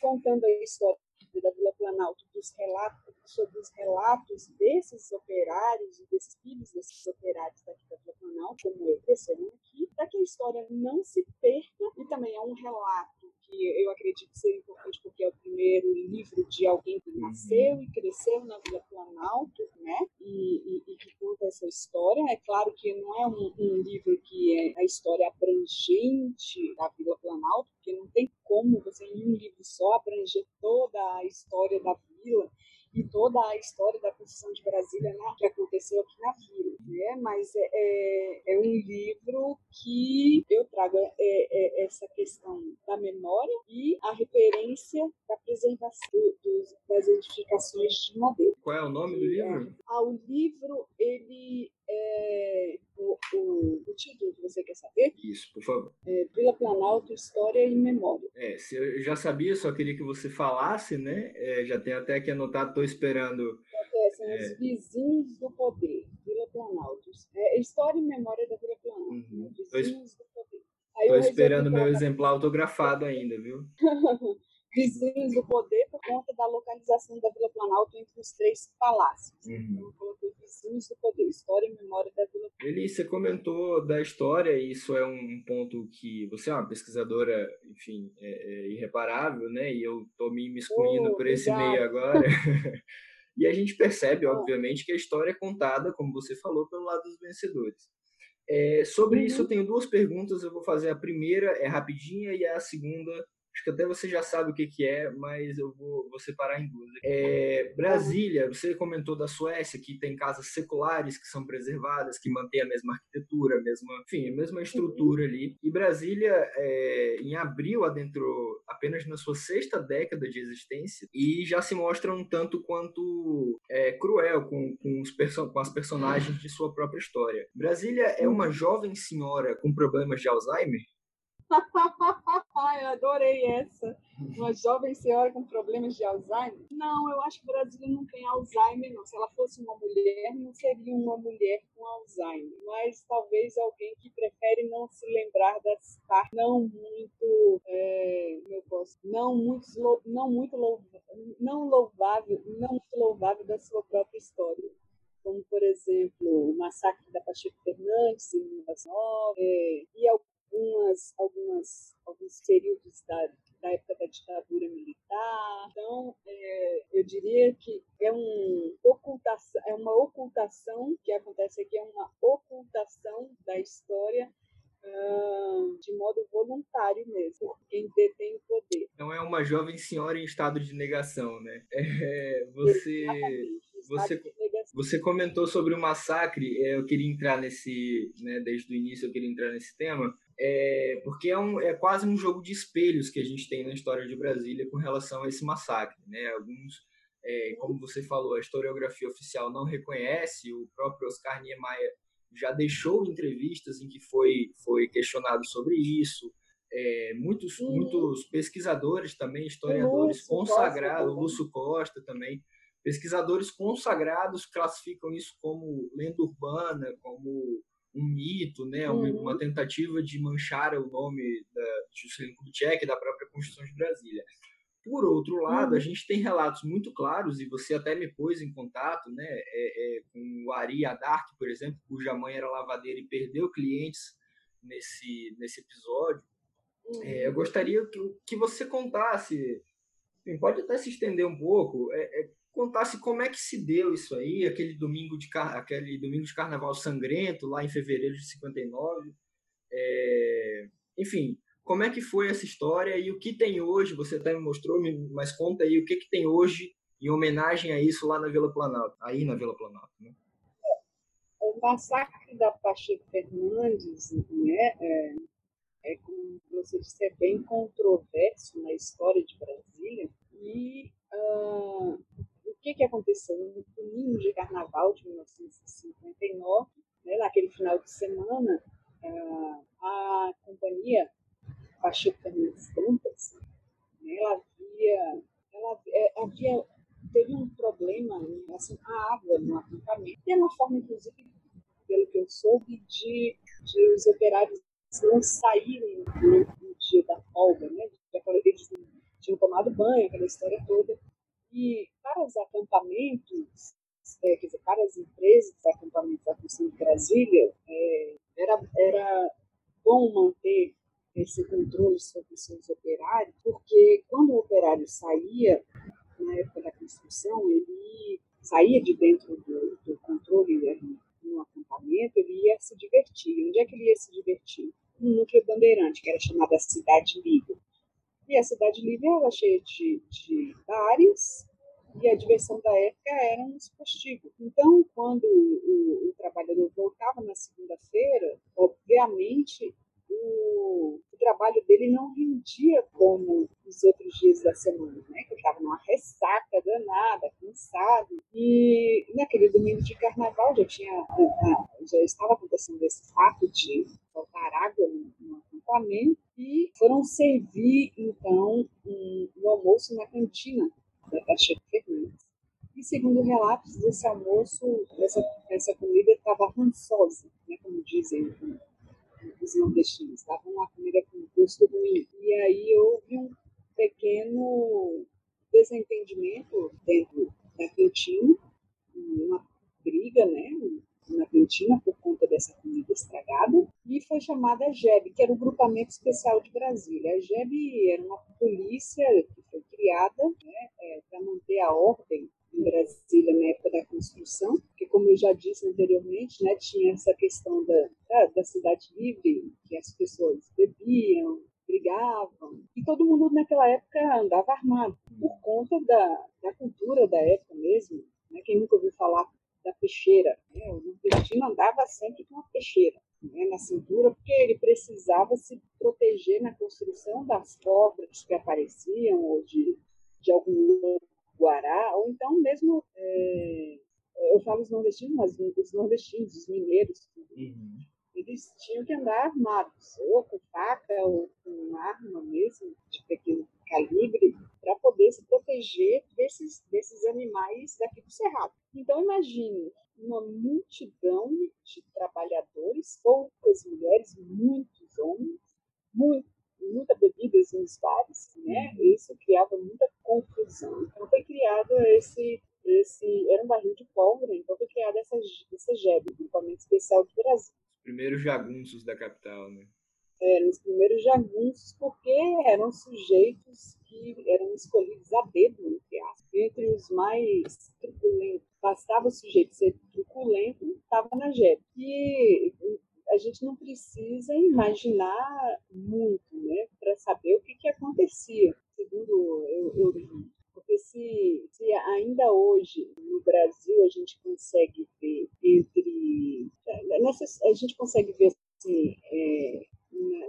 contando a história da Vila Planalto, dos relatos, sobre os relatos desses operários e desses filhos desses operários daqui da Vila Planalto, como eu cresceram aqui, para que a história não se perca, e também é um relato que eu acredito ser importante porque é o primeiro livro de alguém que nasceu e cresceu na Vila Planalto, né? E, e, e que conta essa história. É claro que não é um, um, livro que é a história abrangente da Vila Planalto, porque não tem como você em um livro só abranger toda a história da vila e toda a história da construção de Brasília né, que aconteceu aqui na vila. Né? Mas é, é, é um livro que trago é, é, essa questão da memória e a referência da preservação dos, das edificações de madeira. Qual é o nome do livro? Ah, o livro ele é, o, o, o, título que você quer saber? Isso, por favor. É, Vila Planalto, História e Memória. É, se eu já sabia, só queria que você falasse, né? É, já tenho até aqui anotado, estou esperando. É, são é. os vizinhos do poder, Vila Planalto. É, história e Memória da Vila Planalto. Uhum. Né? Vizinhos do. Estou esperando meu exemplar autografado ainda, viu? [laughs] vizinhos do poder por conta da localização da Vila Planalto entre os três palácios. Uhum. Então, eu coloquei vizinhos do poder, história e memória da Vila Planalto. Eli, você comentou da história, e isso é um ponto que você é uma pesquisadora, enfim, é, é irreparável, né? E eu estou me imiscuindo oh, por esse obrigado. meio agora. [laughs] e a gente percebe, obviamente, que a história é contada, como você falou, pelo lado dos vencedores. É, sobre uhum. isso, eu tenho duas perguntas. Eu vou fazer a primeira, é rapidinha, e a segunda Acho que até você já sabe o que, que é, mas eu vou, vou separar em duas. É, Brasília, você comentou da Suécia, que tem casas seculares que são preservadas, que mantêm a mesma arquitetura, a mesma, enfim, a mesma estrutura ali. E Brasília, é, em abril, adentrou apenas na sua sexta década de existência e já se mostra um tanto quanto é, cruel com, com, os com as personagens de sua própria história. Brasília é uma jovem senhora com problemas de Alzheimer? [laughs] Eu adorei essa. uma jovem senhora com problemas de Alzheimer? Não, eu acho que Brasília não tem Alzheimer, não. Se ela fosse uma mulher, não seria uma mulher com Alzheimer. Mas talvez alguém que prefere não se lembrar das partes não muito, é, posso, não muito, não muito louvável, não louvável, não muito louvável da sua própria história como, por exemplo, o massacre da Pacheco Fernandes em 1909, é, e algumas, algumas, alguns períodos da, da época da ditadura militar. Então, é, eu diria que é, um ocultação, é uma ocultação que acontece aqui, é uma ocultação da história uh, de modo voluntário mesmo, por quem detém o poder. Não é uma jovem senhora em estado de negação, né? [laughs] É, você, você, você comentou sobre o massacre, é, eu queria entrar nesse, né, desde o início eu queria entrar nesse tema, é, porque é, um, é quase um jogo de espelhos que a gente tem na história de Brasília com relação a esse massacre. Né? Alguns, é, como você falou, a historiografia oficial não reconhece, o próprio Oscar Niemeyer já deixou entrevistas em que foi, foi questionado sobre isso. É, muitos, muitos pesquisadores também, historiadores Lúcio consagrados, Costa, Lúcio Costa também, pesquisadores consagrados classificam isso como lenda urbana, como um mito, né, uhum. uma tentativa de manchar o nome da Juscelino Kubitschek da própria Constituição de Brasília. Por outro lado, uhum. a gente tem relatos muito claros, e você até me pôs em contato né, é, é, com o Ari Adark, por exemplo, cuja mãe era lavadeira e perdeu clientes nesse, nesse episódio. Uhum. É, eu uhum. gostaria que, que você contasse, pode até se estender um pouco, é, é contasse como é que se deu isso aí, aquele domingo de, aquele domingo de carnaval sangrento, lá em fevereiro de 59. É, enfim, como é que foi essa história e o que tem hoje? Você até me mostrou, mas conta aí o que, que tem hoje em homenagem a isso lá na Vila Planalto, aí na Vila Planalto. Né? O massacre da Pacheco Fernandes né, é, é, como você disse, é bem controverso na história de Brasília que, aconteceu no domingo de carnaval de 1959, né, naquele final de semana, a companhia Pacheco Fernandes Dantas, né, ela havia, ela é, havia, teve um problema em relação à água no acampamento, e é uma forma, inclusive, pelo que eu soube, de, de os operários não saírem no dia da folga, né? Eles tinham tomado banho, aquela história toda. E para os acampamentos, é, quer dizer, para as empresas de acampamentos da Função de Brasília, é, era, era bom manter esse controle sobre seus operários, porque quando o operário saía, na época da construção, ele saía de dentro do, do controle no acampamento, ele ia se divertir. Onde é que ele ia se divertir? No núcleo bandeirante, que era chamada Cidade Livre. E a Cidade Livre era cheia de, de bares, e a diversão da época era um postigos. Então, quando o, o, trabalhador voltava na segunda-feira, obviamente o, o, trabalho dele não rendia como os outros dias da semana, né? Que estava numa ressaca danada, cansado. E naquele domingo de carnaval já tinha já estava acontecendo esse fato de faltar água no, no acampamento e foram servir então um, um almoço na cantina da Chico Fernandes. E segundo relatos, esse almoço, essa, essa comida estava rançosa, né, como dizem os nordestinos, estava uma comida com gosto ruim. E aí houve um pequeno desentendimento dentro da cantina, uma briga, né, na cantina por conta dessa comida estragada e foi chamada GEB, que era o Grupamento Especial de Brasília. A GEB era uma polícia que foi criada né, é, para manter a ordem em Brasília na época da construção, porque como eu já disse anteriormente, né, tinha essa questão da, da, da cidade livre, que as pessoas bebiam, brigavam, e todo mundo naquela época andava armado, por conta da, da cultura da época mesmo. Né? Quem nunca ouviu falar da peixeira. Né? O nordestino andava sempre com uma peixeira né, na cintura, porque ele precisava se proteger na construção das cobras que apareciam, ou de, de algum guará, ou então mesmo, é, eu falo os nordestinos, mas os nordestinos, os mineiros, uhum. Eles tinham que andar armados, ou com faca, ou com arma mesmo, de pequeno calibre para poder se proteger desses, desses animais daqui do Cerrado. Então, imagine uma multidão de trabalhadores, poucas mulheres, muitos homens, muito, muita bebida nos bares, né? Uhum. Isso criava muita confusão. Então, foi criado esse esse era um barril de pólvora, então foi criada essa, essa GEB, Grupamento Especial do Brasil. Os primeiros jagunços da capital, né? Eram os primeiros jagunços porque eram sujeitos que eram escolhidos a dedo, entre aspas. Entre os mais truculentos, bastava o sujeito ser truculento, estava na JEP. E a gente não precisa imaginar muito né, para saber o que, que acontecia, segundo eu, eu. Porque se, se ainda hoje no Brasil a gente consegue ver entre. Nessa, a gente consegue ver assim, é,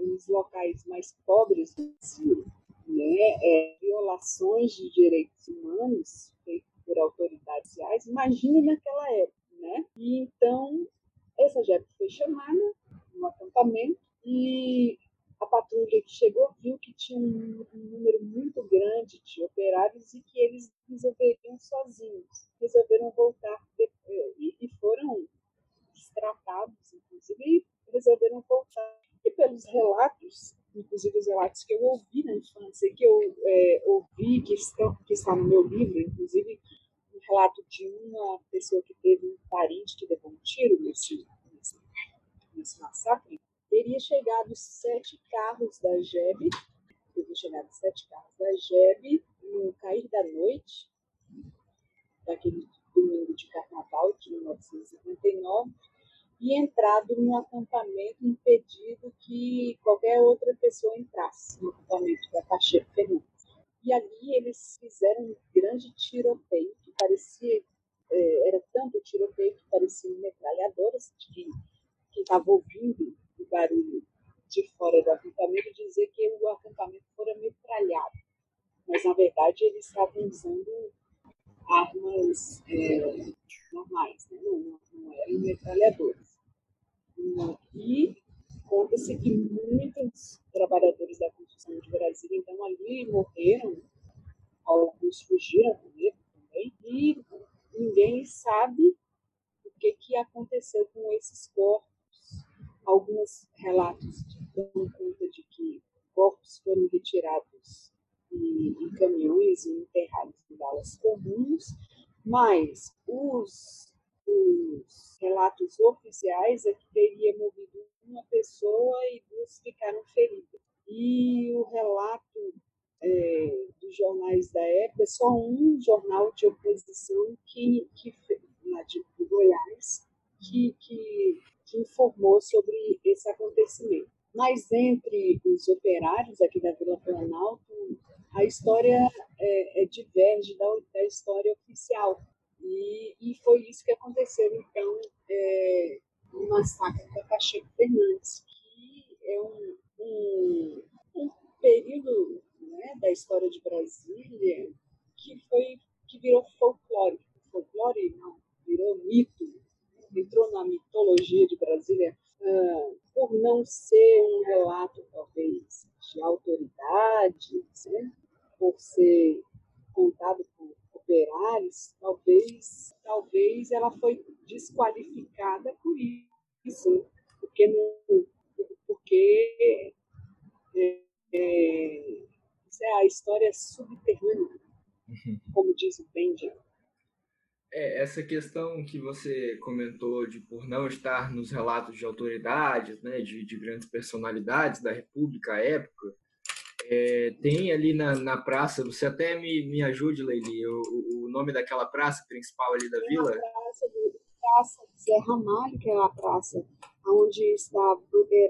nos locais mais pobres do Brasil, né, é, violações de direitos humanos feitas por autoridades sociais, imagine naquela época. Né? E então, essa JEP foi chamada no acampamento e patrulha que chegou viu que tinha um, um, número muito grande de operários e que eles resolveriam sozinhos. Resolveram voltar eh, e, e, foram tratados, inclusive, e resolveram voltar. E pelos relatos, inclusive os relatos que eu ouvi na infância, que eu é, ouvi, que, estão, que está no meu livro, inclusive um relato de uma pessoa que teve um parente que levou um tiro nesse, nesse, nesse massacre, teria chegado sete carros da JEB, teria chegado sete carros da JEB no cair da noite, daquele domingo de carnaval de 1959, e entrado no acampamento impedido que qualquer outra pessoa entrasse no acampamento da Pacheco Fernandes. E ali eles fizeram um grande tiroteio, que parecia, é, era tanto tiroteio que parecia metralhadoras, que quem estava ouvindo o barulho de fora do acampamento dizer que o acampamento fora metralhado. Mas, na verdade, eles estavam usando armas é, normais, né? não, não, eram metralhadoras. E conta-se que muitos trabalhadores da construção de Brasília, então, ali morreram, alguns fugiram com medo também, e ninguém sabe o que, que aconteceu com esses corpos alguns relatos dão conta de que corpos foram retirados em, em caminhões e enterrados em balas comuns, mas os, os relatos oficiais é que teria morrido uma pessoa e duas ficaram feridas. E o relato é, dos jornais da época, só um jornal de oposição que, que de, de Goiás, que, que informou sobre esse acontecimento. Mas entre os operários aqui da Vila Planalto, a história é, é diverge da, da, história oficial. E, e, foi isso que aconteceu, então, é, no massacre da Pacheco Fernandes, que é um, um, um período né, da história de Brasília que foi que virou folclore. Folclore não, virou mito, entrou na mitologia de Brasília uh, por não ser um relato, talvez, de autoridade, né? por ser contado por operários, talvez, talvez ela foi desqualificada por isso, porque, não, porque é, é, é a história subterrânea, uhum. como diz o Benjamin. É, essa questão que você comentou de por não estar nos relatos de autoridades, né, de, de grandes personalidades da República à época, é, tem ali na, na praça, você até me, me ajude, Leili, o, o nome daquela praça principal ali da vila? A praça, de, praça Zé Ramalho, que é a praça onde estava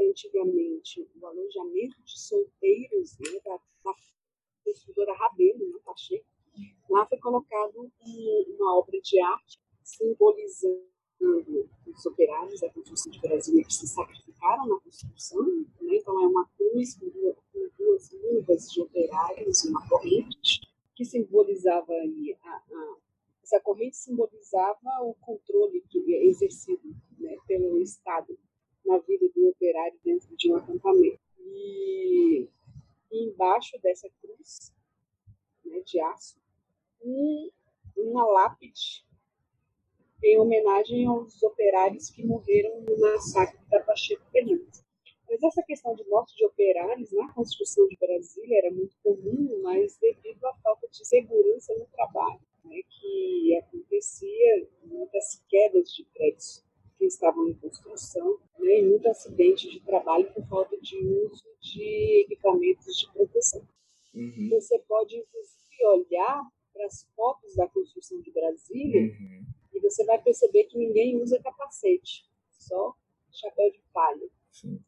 antigamente o alojamento de solteiros né, da, da construtora Rabelo, né, Pacheco, Lá foi colocado uma obra de arte simbolizando os operários da construção de Brasília que se sacrificaram na construção. Né? Então, é uma cruz com duas, luvas de operários e uma corrente que simbolizava aí a, a, essa corrente simbolizava o controle que é exercido né, pelo Estado na vida do operário dentro de um acampamento. E, e embaixo dessa cruz né, de aço, um, uma lápide em homenagem aos operários que morreram no massacre da Pacheco Fernandes. Mas essa questão de morte de operários na construção de Brasília era muito comum, mas devido à falta de segurança no trabalho, né, que acontecia muitas quedas de prédios que estavam em construção né, e muito acidente de trabalho por falta de uso de equipamentos de proteção. Uhum. Você pode, inclusive, olhar para as fotos da construção de Brasília uhum. e você vai perceber que ninguém usa capacete, só chapéu de palha. Sim.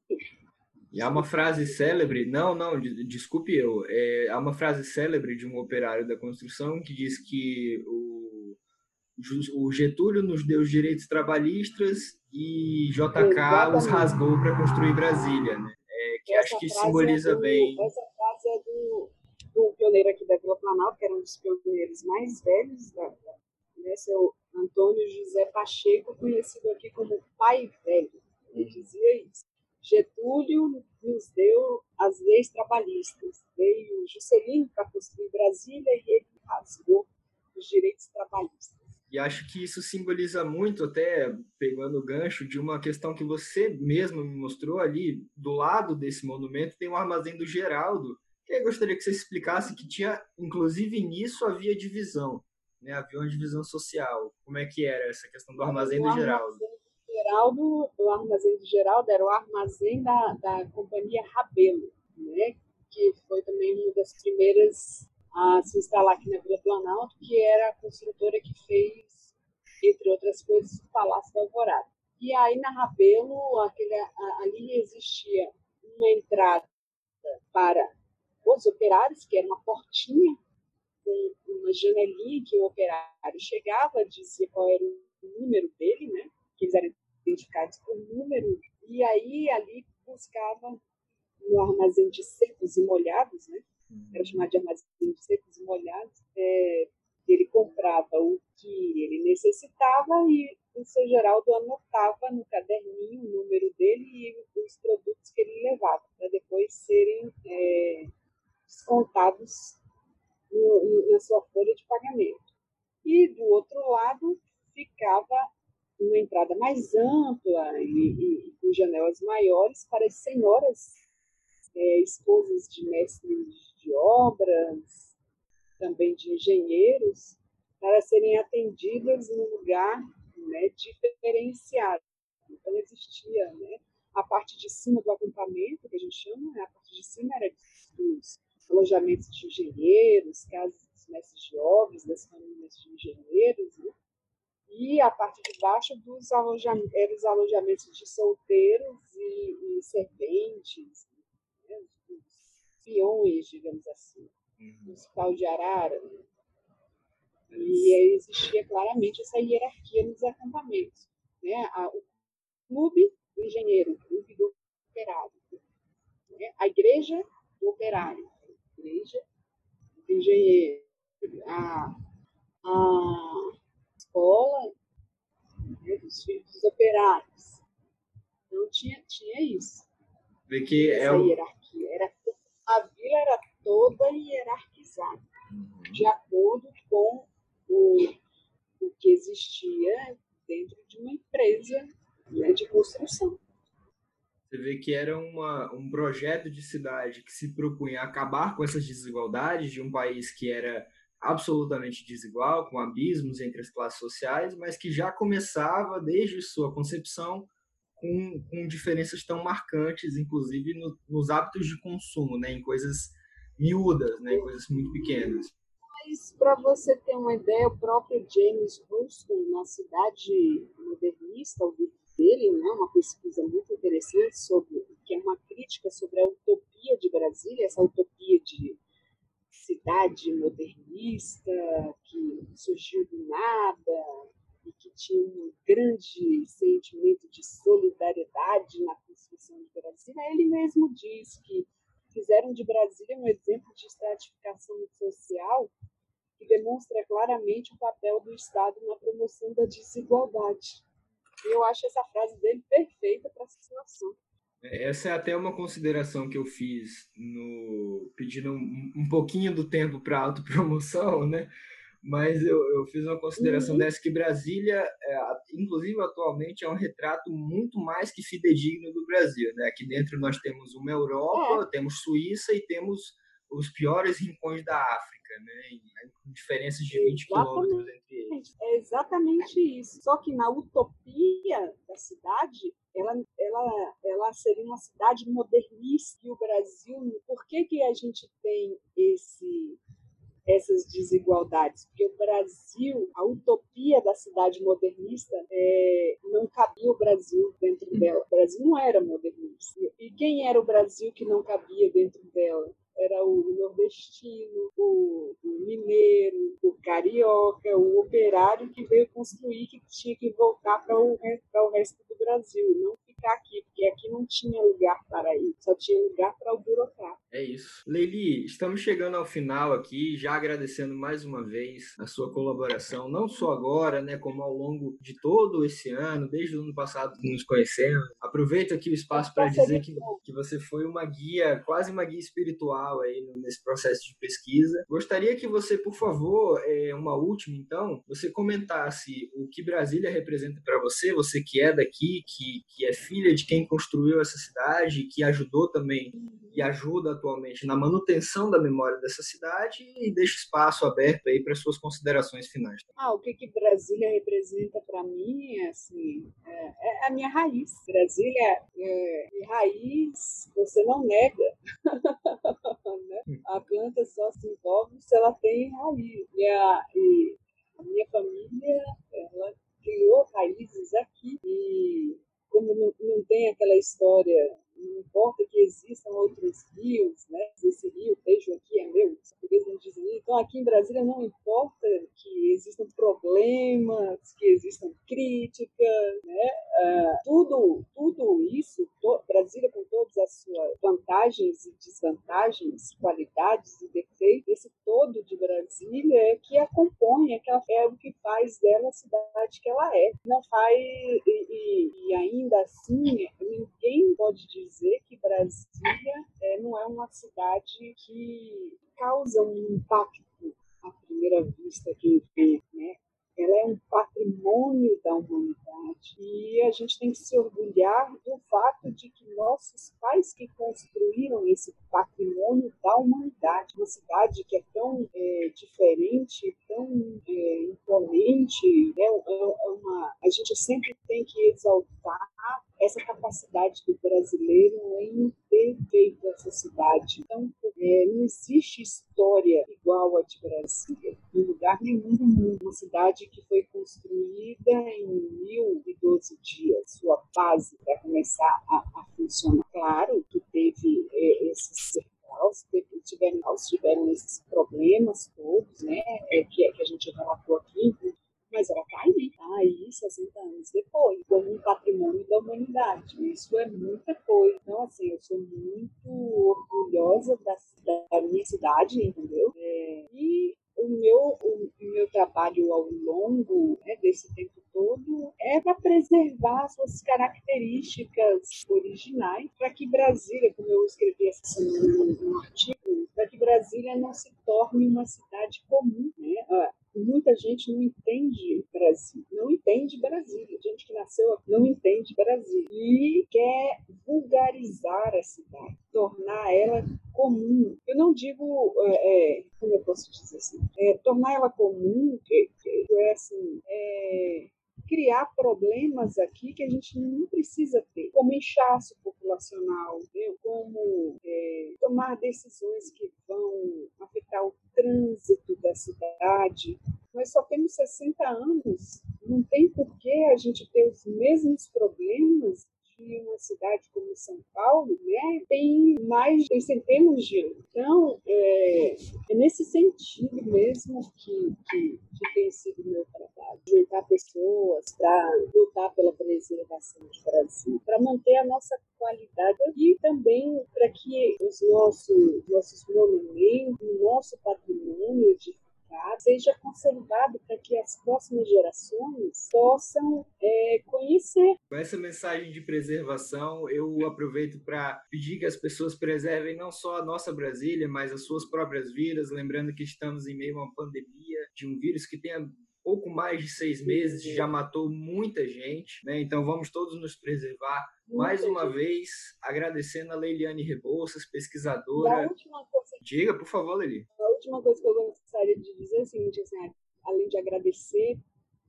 E há uma frase célebre, não, não, desculpe eu, é, há uma frase célebre de um operário da construção que diz que o, o Getúlio nos deu os direitos trabalhistas e JK Exatamente. os rasgou para construir Brasília, né? É, que essa acho que simboliza é do, bem. Essa frase é do, do pioneiro aqui da Vila Planalto, que era um dos pioneiros mais velhos da, né, seu Antônio José Pacheco, conhecido aqui como Pai Velho. Ele dizia isso. Getúlio nos deu as leis trabalhistas. Veio Juscelino para construir Brasília e ele rasgou os direitos trabalhistas. E acho que isso simboliza muito, até pegando o gancho, de uma questão que você mesmo me mostrou ali, do lado desse monumento tem um armazém do Geraldo, eu gostaria que você explicasse que tinha, inclusive nisso havia divisão, né? havia uma divisão social. Como é que era essa questão do armazém do Geraldo? Geraldo, o armazém do Geraldo era o armazém da, da companhia Rabelo, né? que foi também uma das primeiras a se instalar aqui na Vila Planalto, que era a construtora que fez, entre outras coisas, o Palácio da Alvorada. E aí na Rabelo, aquele, ali existia uma entrada para os operários, que era uma portinha com uma janelinha que o operário chegava, dizia qual era o número dele, né? Que eles eram identificados por número, e aí ali buscava no armazém de secos e molhados, né? Era chamado de armazém de secos e molhados. É, ele comprava o que ele necessitava e o seu Geraldo anotava no caderninho o número dele e os produtos que ele levava, para depois serem é, descontados na sua folha de pagamento. E do outro lado ficava uma entrada mais ampla e, e com janelas maiores para as senhoras, é, esposas de mestres de obras, também de engenheiros, para serem atendidas num lugar né, diferenciado. Então, existia né, a parte de cima do acampamento, que a gente chama, né, a parte de cima era dos alojamentos de engenheiros, casas dos mestres de obras, das famílias de engenheiros, né, e a parte de baixo dos alojamentos, eram os alojamentos de solteiros e, e serventes, né, os peões, digamos assim, uhum. os pau de arara. Né? E aí existia claramente essa hierarquia nos acampamentos. Né? O clube do engenheiro, o clube do operário, né? a igreja do operário, igreja engenheiro, a, a escola né, dos filhos dos operários. Então tinha, tinha isso. Vê que Essa é o... hierarquia. Era, a vila era toda hierarquizada, de acordo com o, o que existia dentro de uma empresa né, de construção. Você vê que era uma, um projeto de cidade que se propunha acabar com essas desigualdades de um país que era absolutamente desigual, com abismos entre as classes sociais, mas que já começava desde sua concepção com, com diferenças tão marcantes, inclusive no, nos hábitos de consumo, né, em coisas miúdas, né, em coisas muito pequenas. Mas para você ter uma ideia, o próprio James Ruskin, na cidade modernista, o dele, né, uma pesquisa muito interessante sobre que é uma crítica sobre a utopia de Brasília, essa utopia de cidade modernista que surgiu do nada e que tinha um grande sentimento de solidariedade na construção de Brasília, ele mesmo diz que fizeram de Brasília um exemplo de estratificação social que demonstra claramente o papel do Estado na promoção da desigualdade. Eu acho essa frase dele perfeita para a situação. É, essa é até uma consideração que eu fiz no pedindo um, um pouquinho do tempo para autopromoção, né? Mas eu, eu fiz uma consideração uhum. dessa que Brasília, é, inclusive atualmente, é um retrato muito mais que fidedigno do Brasil. Né? Aqui dentro nós temos uma Europa, é. temos Suíça e temos os piores rincões da África, né? com diferenças de 20 exatamente. quilômetros entre eles. É exatamente isso. Só que na utopia da cidade, ela, ela, ela seria uma cidade modernista. E o Brasil, por que, que a gente tem esse essas desigualdades, porque o Brasil, a utopia da cidade modernista, é, não cabia o Brasil dentro dela. O Brasil não era modernista. E quem era o Brasil que não cabia dentro dela? Era o nordestino, o, o, mineiro, o carioca, o operário que veio construir, que tinha que voltar para o, o resto do Brasil, não ficar aqui, porque aqui não tinha lugar para ir, só tinha lugar para o burocrata. É isso. Leili, estamos chegando ao final aqui, já agradecendo mais uma vez a sua colaboração, não só agora, né, como ao longo de todo esse ano, desde o ano passado que nos conhecemos. Aproveito aqui o espaço para dizer que, que você foi uma guia, quase uma guia espiritual aí nesse processo de pesquisa. Gostaria que você, por favor, é, uma última então, você comentasse o que Brasília representa para você, você que é daqui, que, que é filha de quem construiu essa cidade, que ajudou também e ajuda atualmente na manutenção da memória dessa cidade e deixa espaço aberto aí para suas considerações finais. Ah, o que que Brasília representa para mim assim, é, é, a minha raiz. Brasília é raiz, você não nega. [laughs] né? A planta só se envolve se ela tem raiz. E a, e a minha família, ela criou raízes aqui e como não, não tem aquela história, não importa que existam outros rios, né? Esse rio, vejo aqui, é meu, os portugueses não dizem Então, aqui em Brasília, não importa que existam problemas, que existam críticas, né? Uh, tudo, tudo isso, to, Brasília com todas as suas vantagens e desvantagens, qualidades e defeitos, esse todo de Brasília é que a compõe, é, que é o que faz dela a cidade que ela é. Não faz, e, e, e ainda assim, ninguém pode dizer que Brasília é, não é uma cidade que causa um impacto à primeira vista quem vê, né? ela é um patrimônio da humanidade e a gente tem que se orgulhar do fato de que nossos pais que construíram esse patrimônio da humanidade, uma cidade que é tão é, diferente, tão é, imponente, né? É, é uma, a gente sempre tem que exaltar essa capacidade do brasileiro em ter feito essa cidade. Então, é, não existe história igual a de Brasília, em lugar nenhum do mundo. Uma cidade que foi construída em 1012 dias, sua base para começar a, a, funcionar. Claro que teve é, esses tiveram, tiveram esses problemas todos, né, é, que, que a gente relatou aqui, mas ela está aí, tá aí 60 anos depois, como um patrimônio da humanidade. Isso é muita coisa. Então, assim, eu sou muito orgulhosa da, da minha cidade, entendeu? É, e o meu, o, meu trabalho ao longo né, desse tempo todo é para preservar suas características originais, para que Brasília, como eu escrevi essa semana no artigo, para que Brasília não se torne uma cidade comum. Né? Muita gente não entende Brasil, não entende Brasília. Gente que nasceu aqui não entende Brasil e quer vulgarizar a cidade, tornar ela comum. Eu não digo, é, é, como eu posso dizer assim, é, tornar ela comum, que, que é assim, é, criar problemas aqui que a gente não precisa ter, como inchaço populacional, como é, tomar decisões que vão afetar o trânsito da cidade. Nós só temos 60 anos, não tem por que a gente ter os mesmos problemas que uma cidade como São Paulo né, tem mais tem centenas de anos. Então, é, é nesse sentido mesmo que, que, que tem sido meu trabalho. Juntar pessoas para lutar pela preservação do Brasil, para manter a nossa qualidade e também para que os nossos, nossos monumentos, o nosso patrimônio de preservado, seja conservado para que as próximas gerações possam é, conhecer. Com essa mensagem de preservação, eu aproveito para pedir que as pessoas preservem não só a nossa Brasília, mas as suas próprias vidas, lembrando que estamos em meio a uma pandemia de um vírus que tem pouco mais de seis meses, já matou muita gente, né? Então vamos todos nos preservar. Mais uma vez, agradecendo a Leiliane Rebouças, pesquisadora. Coisa... Diga, por favor, Leili. A última coisa que eu gostaria de dizer é o seguinte, assim, além de agradecer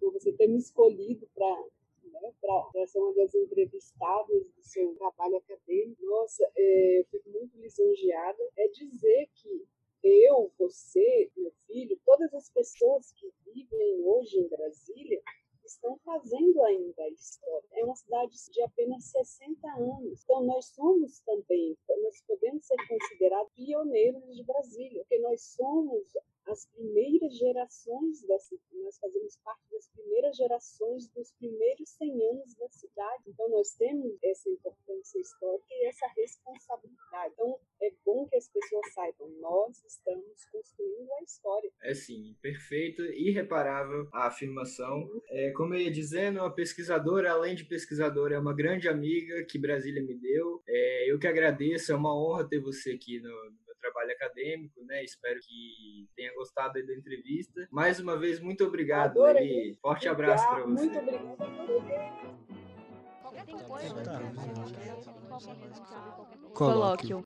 por você ter me escolhido para né, para ser uma das entrevistadas do seu trabalho acadêmico. Nossa, é, eu fico muito lisonjeada. É dizer que eu, você, meu filho, todas as pessoas que vivem hoje em Brasília estão fazendo ainda a história. É uma cidade de apenas 60 anos. Então, nós somos também, nós podemos ser considerados pioneiros de Brasília, porque nós somos as primeiras gerações dessa, nós fazemos parte das primeiras gerações dos primeiros 100 anos da cidade. Então nós temos essa importância histórica e essa responsabilidade. Então é bom que as pessoas saibam, nós estamos construindo a história. É sim, perfeito, irreparável a afirmação. É, como eu ia dizendo, uma pesquisadora, além de pesquisadora, é uma grande amiga que Brasília me deu. É, eu que agradeço, é uma honra ter você aqui no, trabalho acadêmico, né? Espero que tenha gostado da entrevista. Mais uma vez, muito obrigado, Leli. Forte abraço para você. Muito obrigada. Colóquio.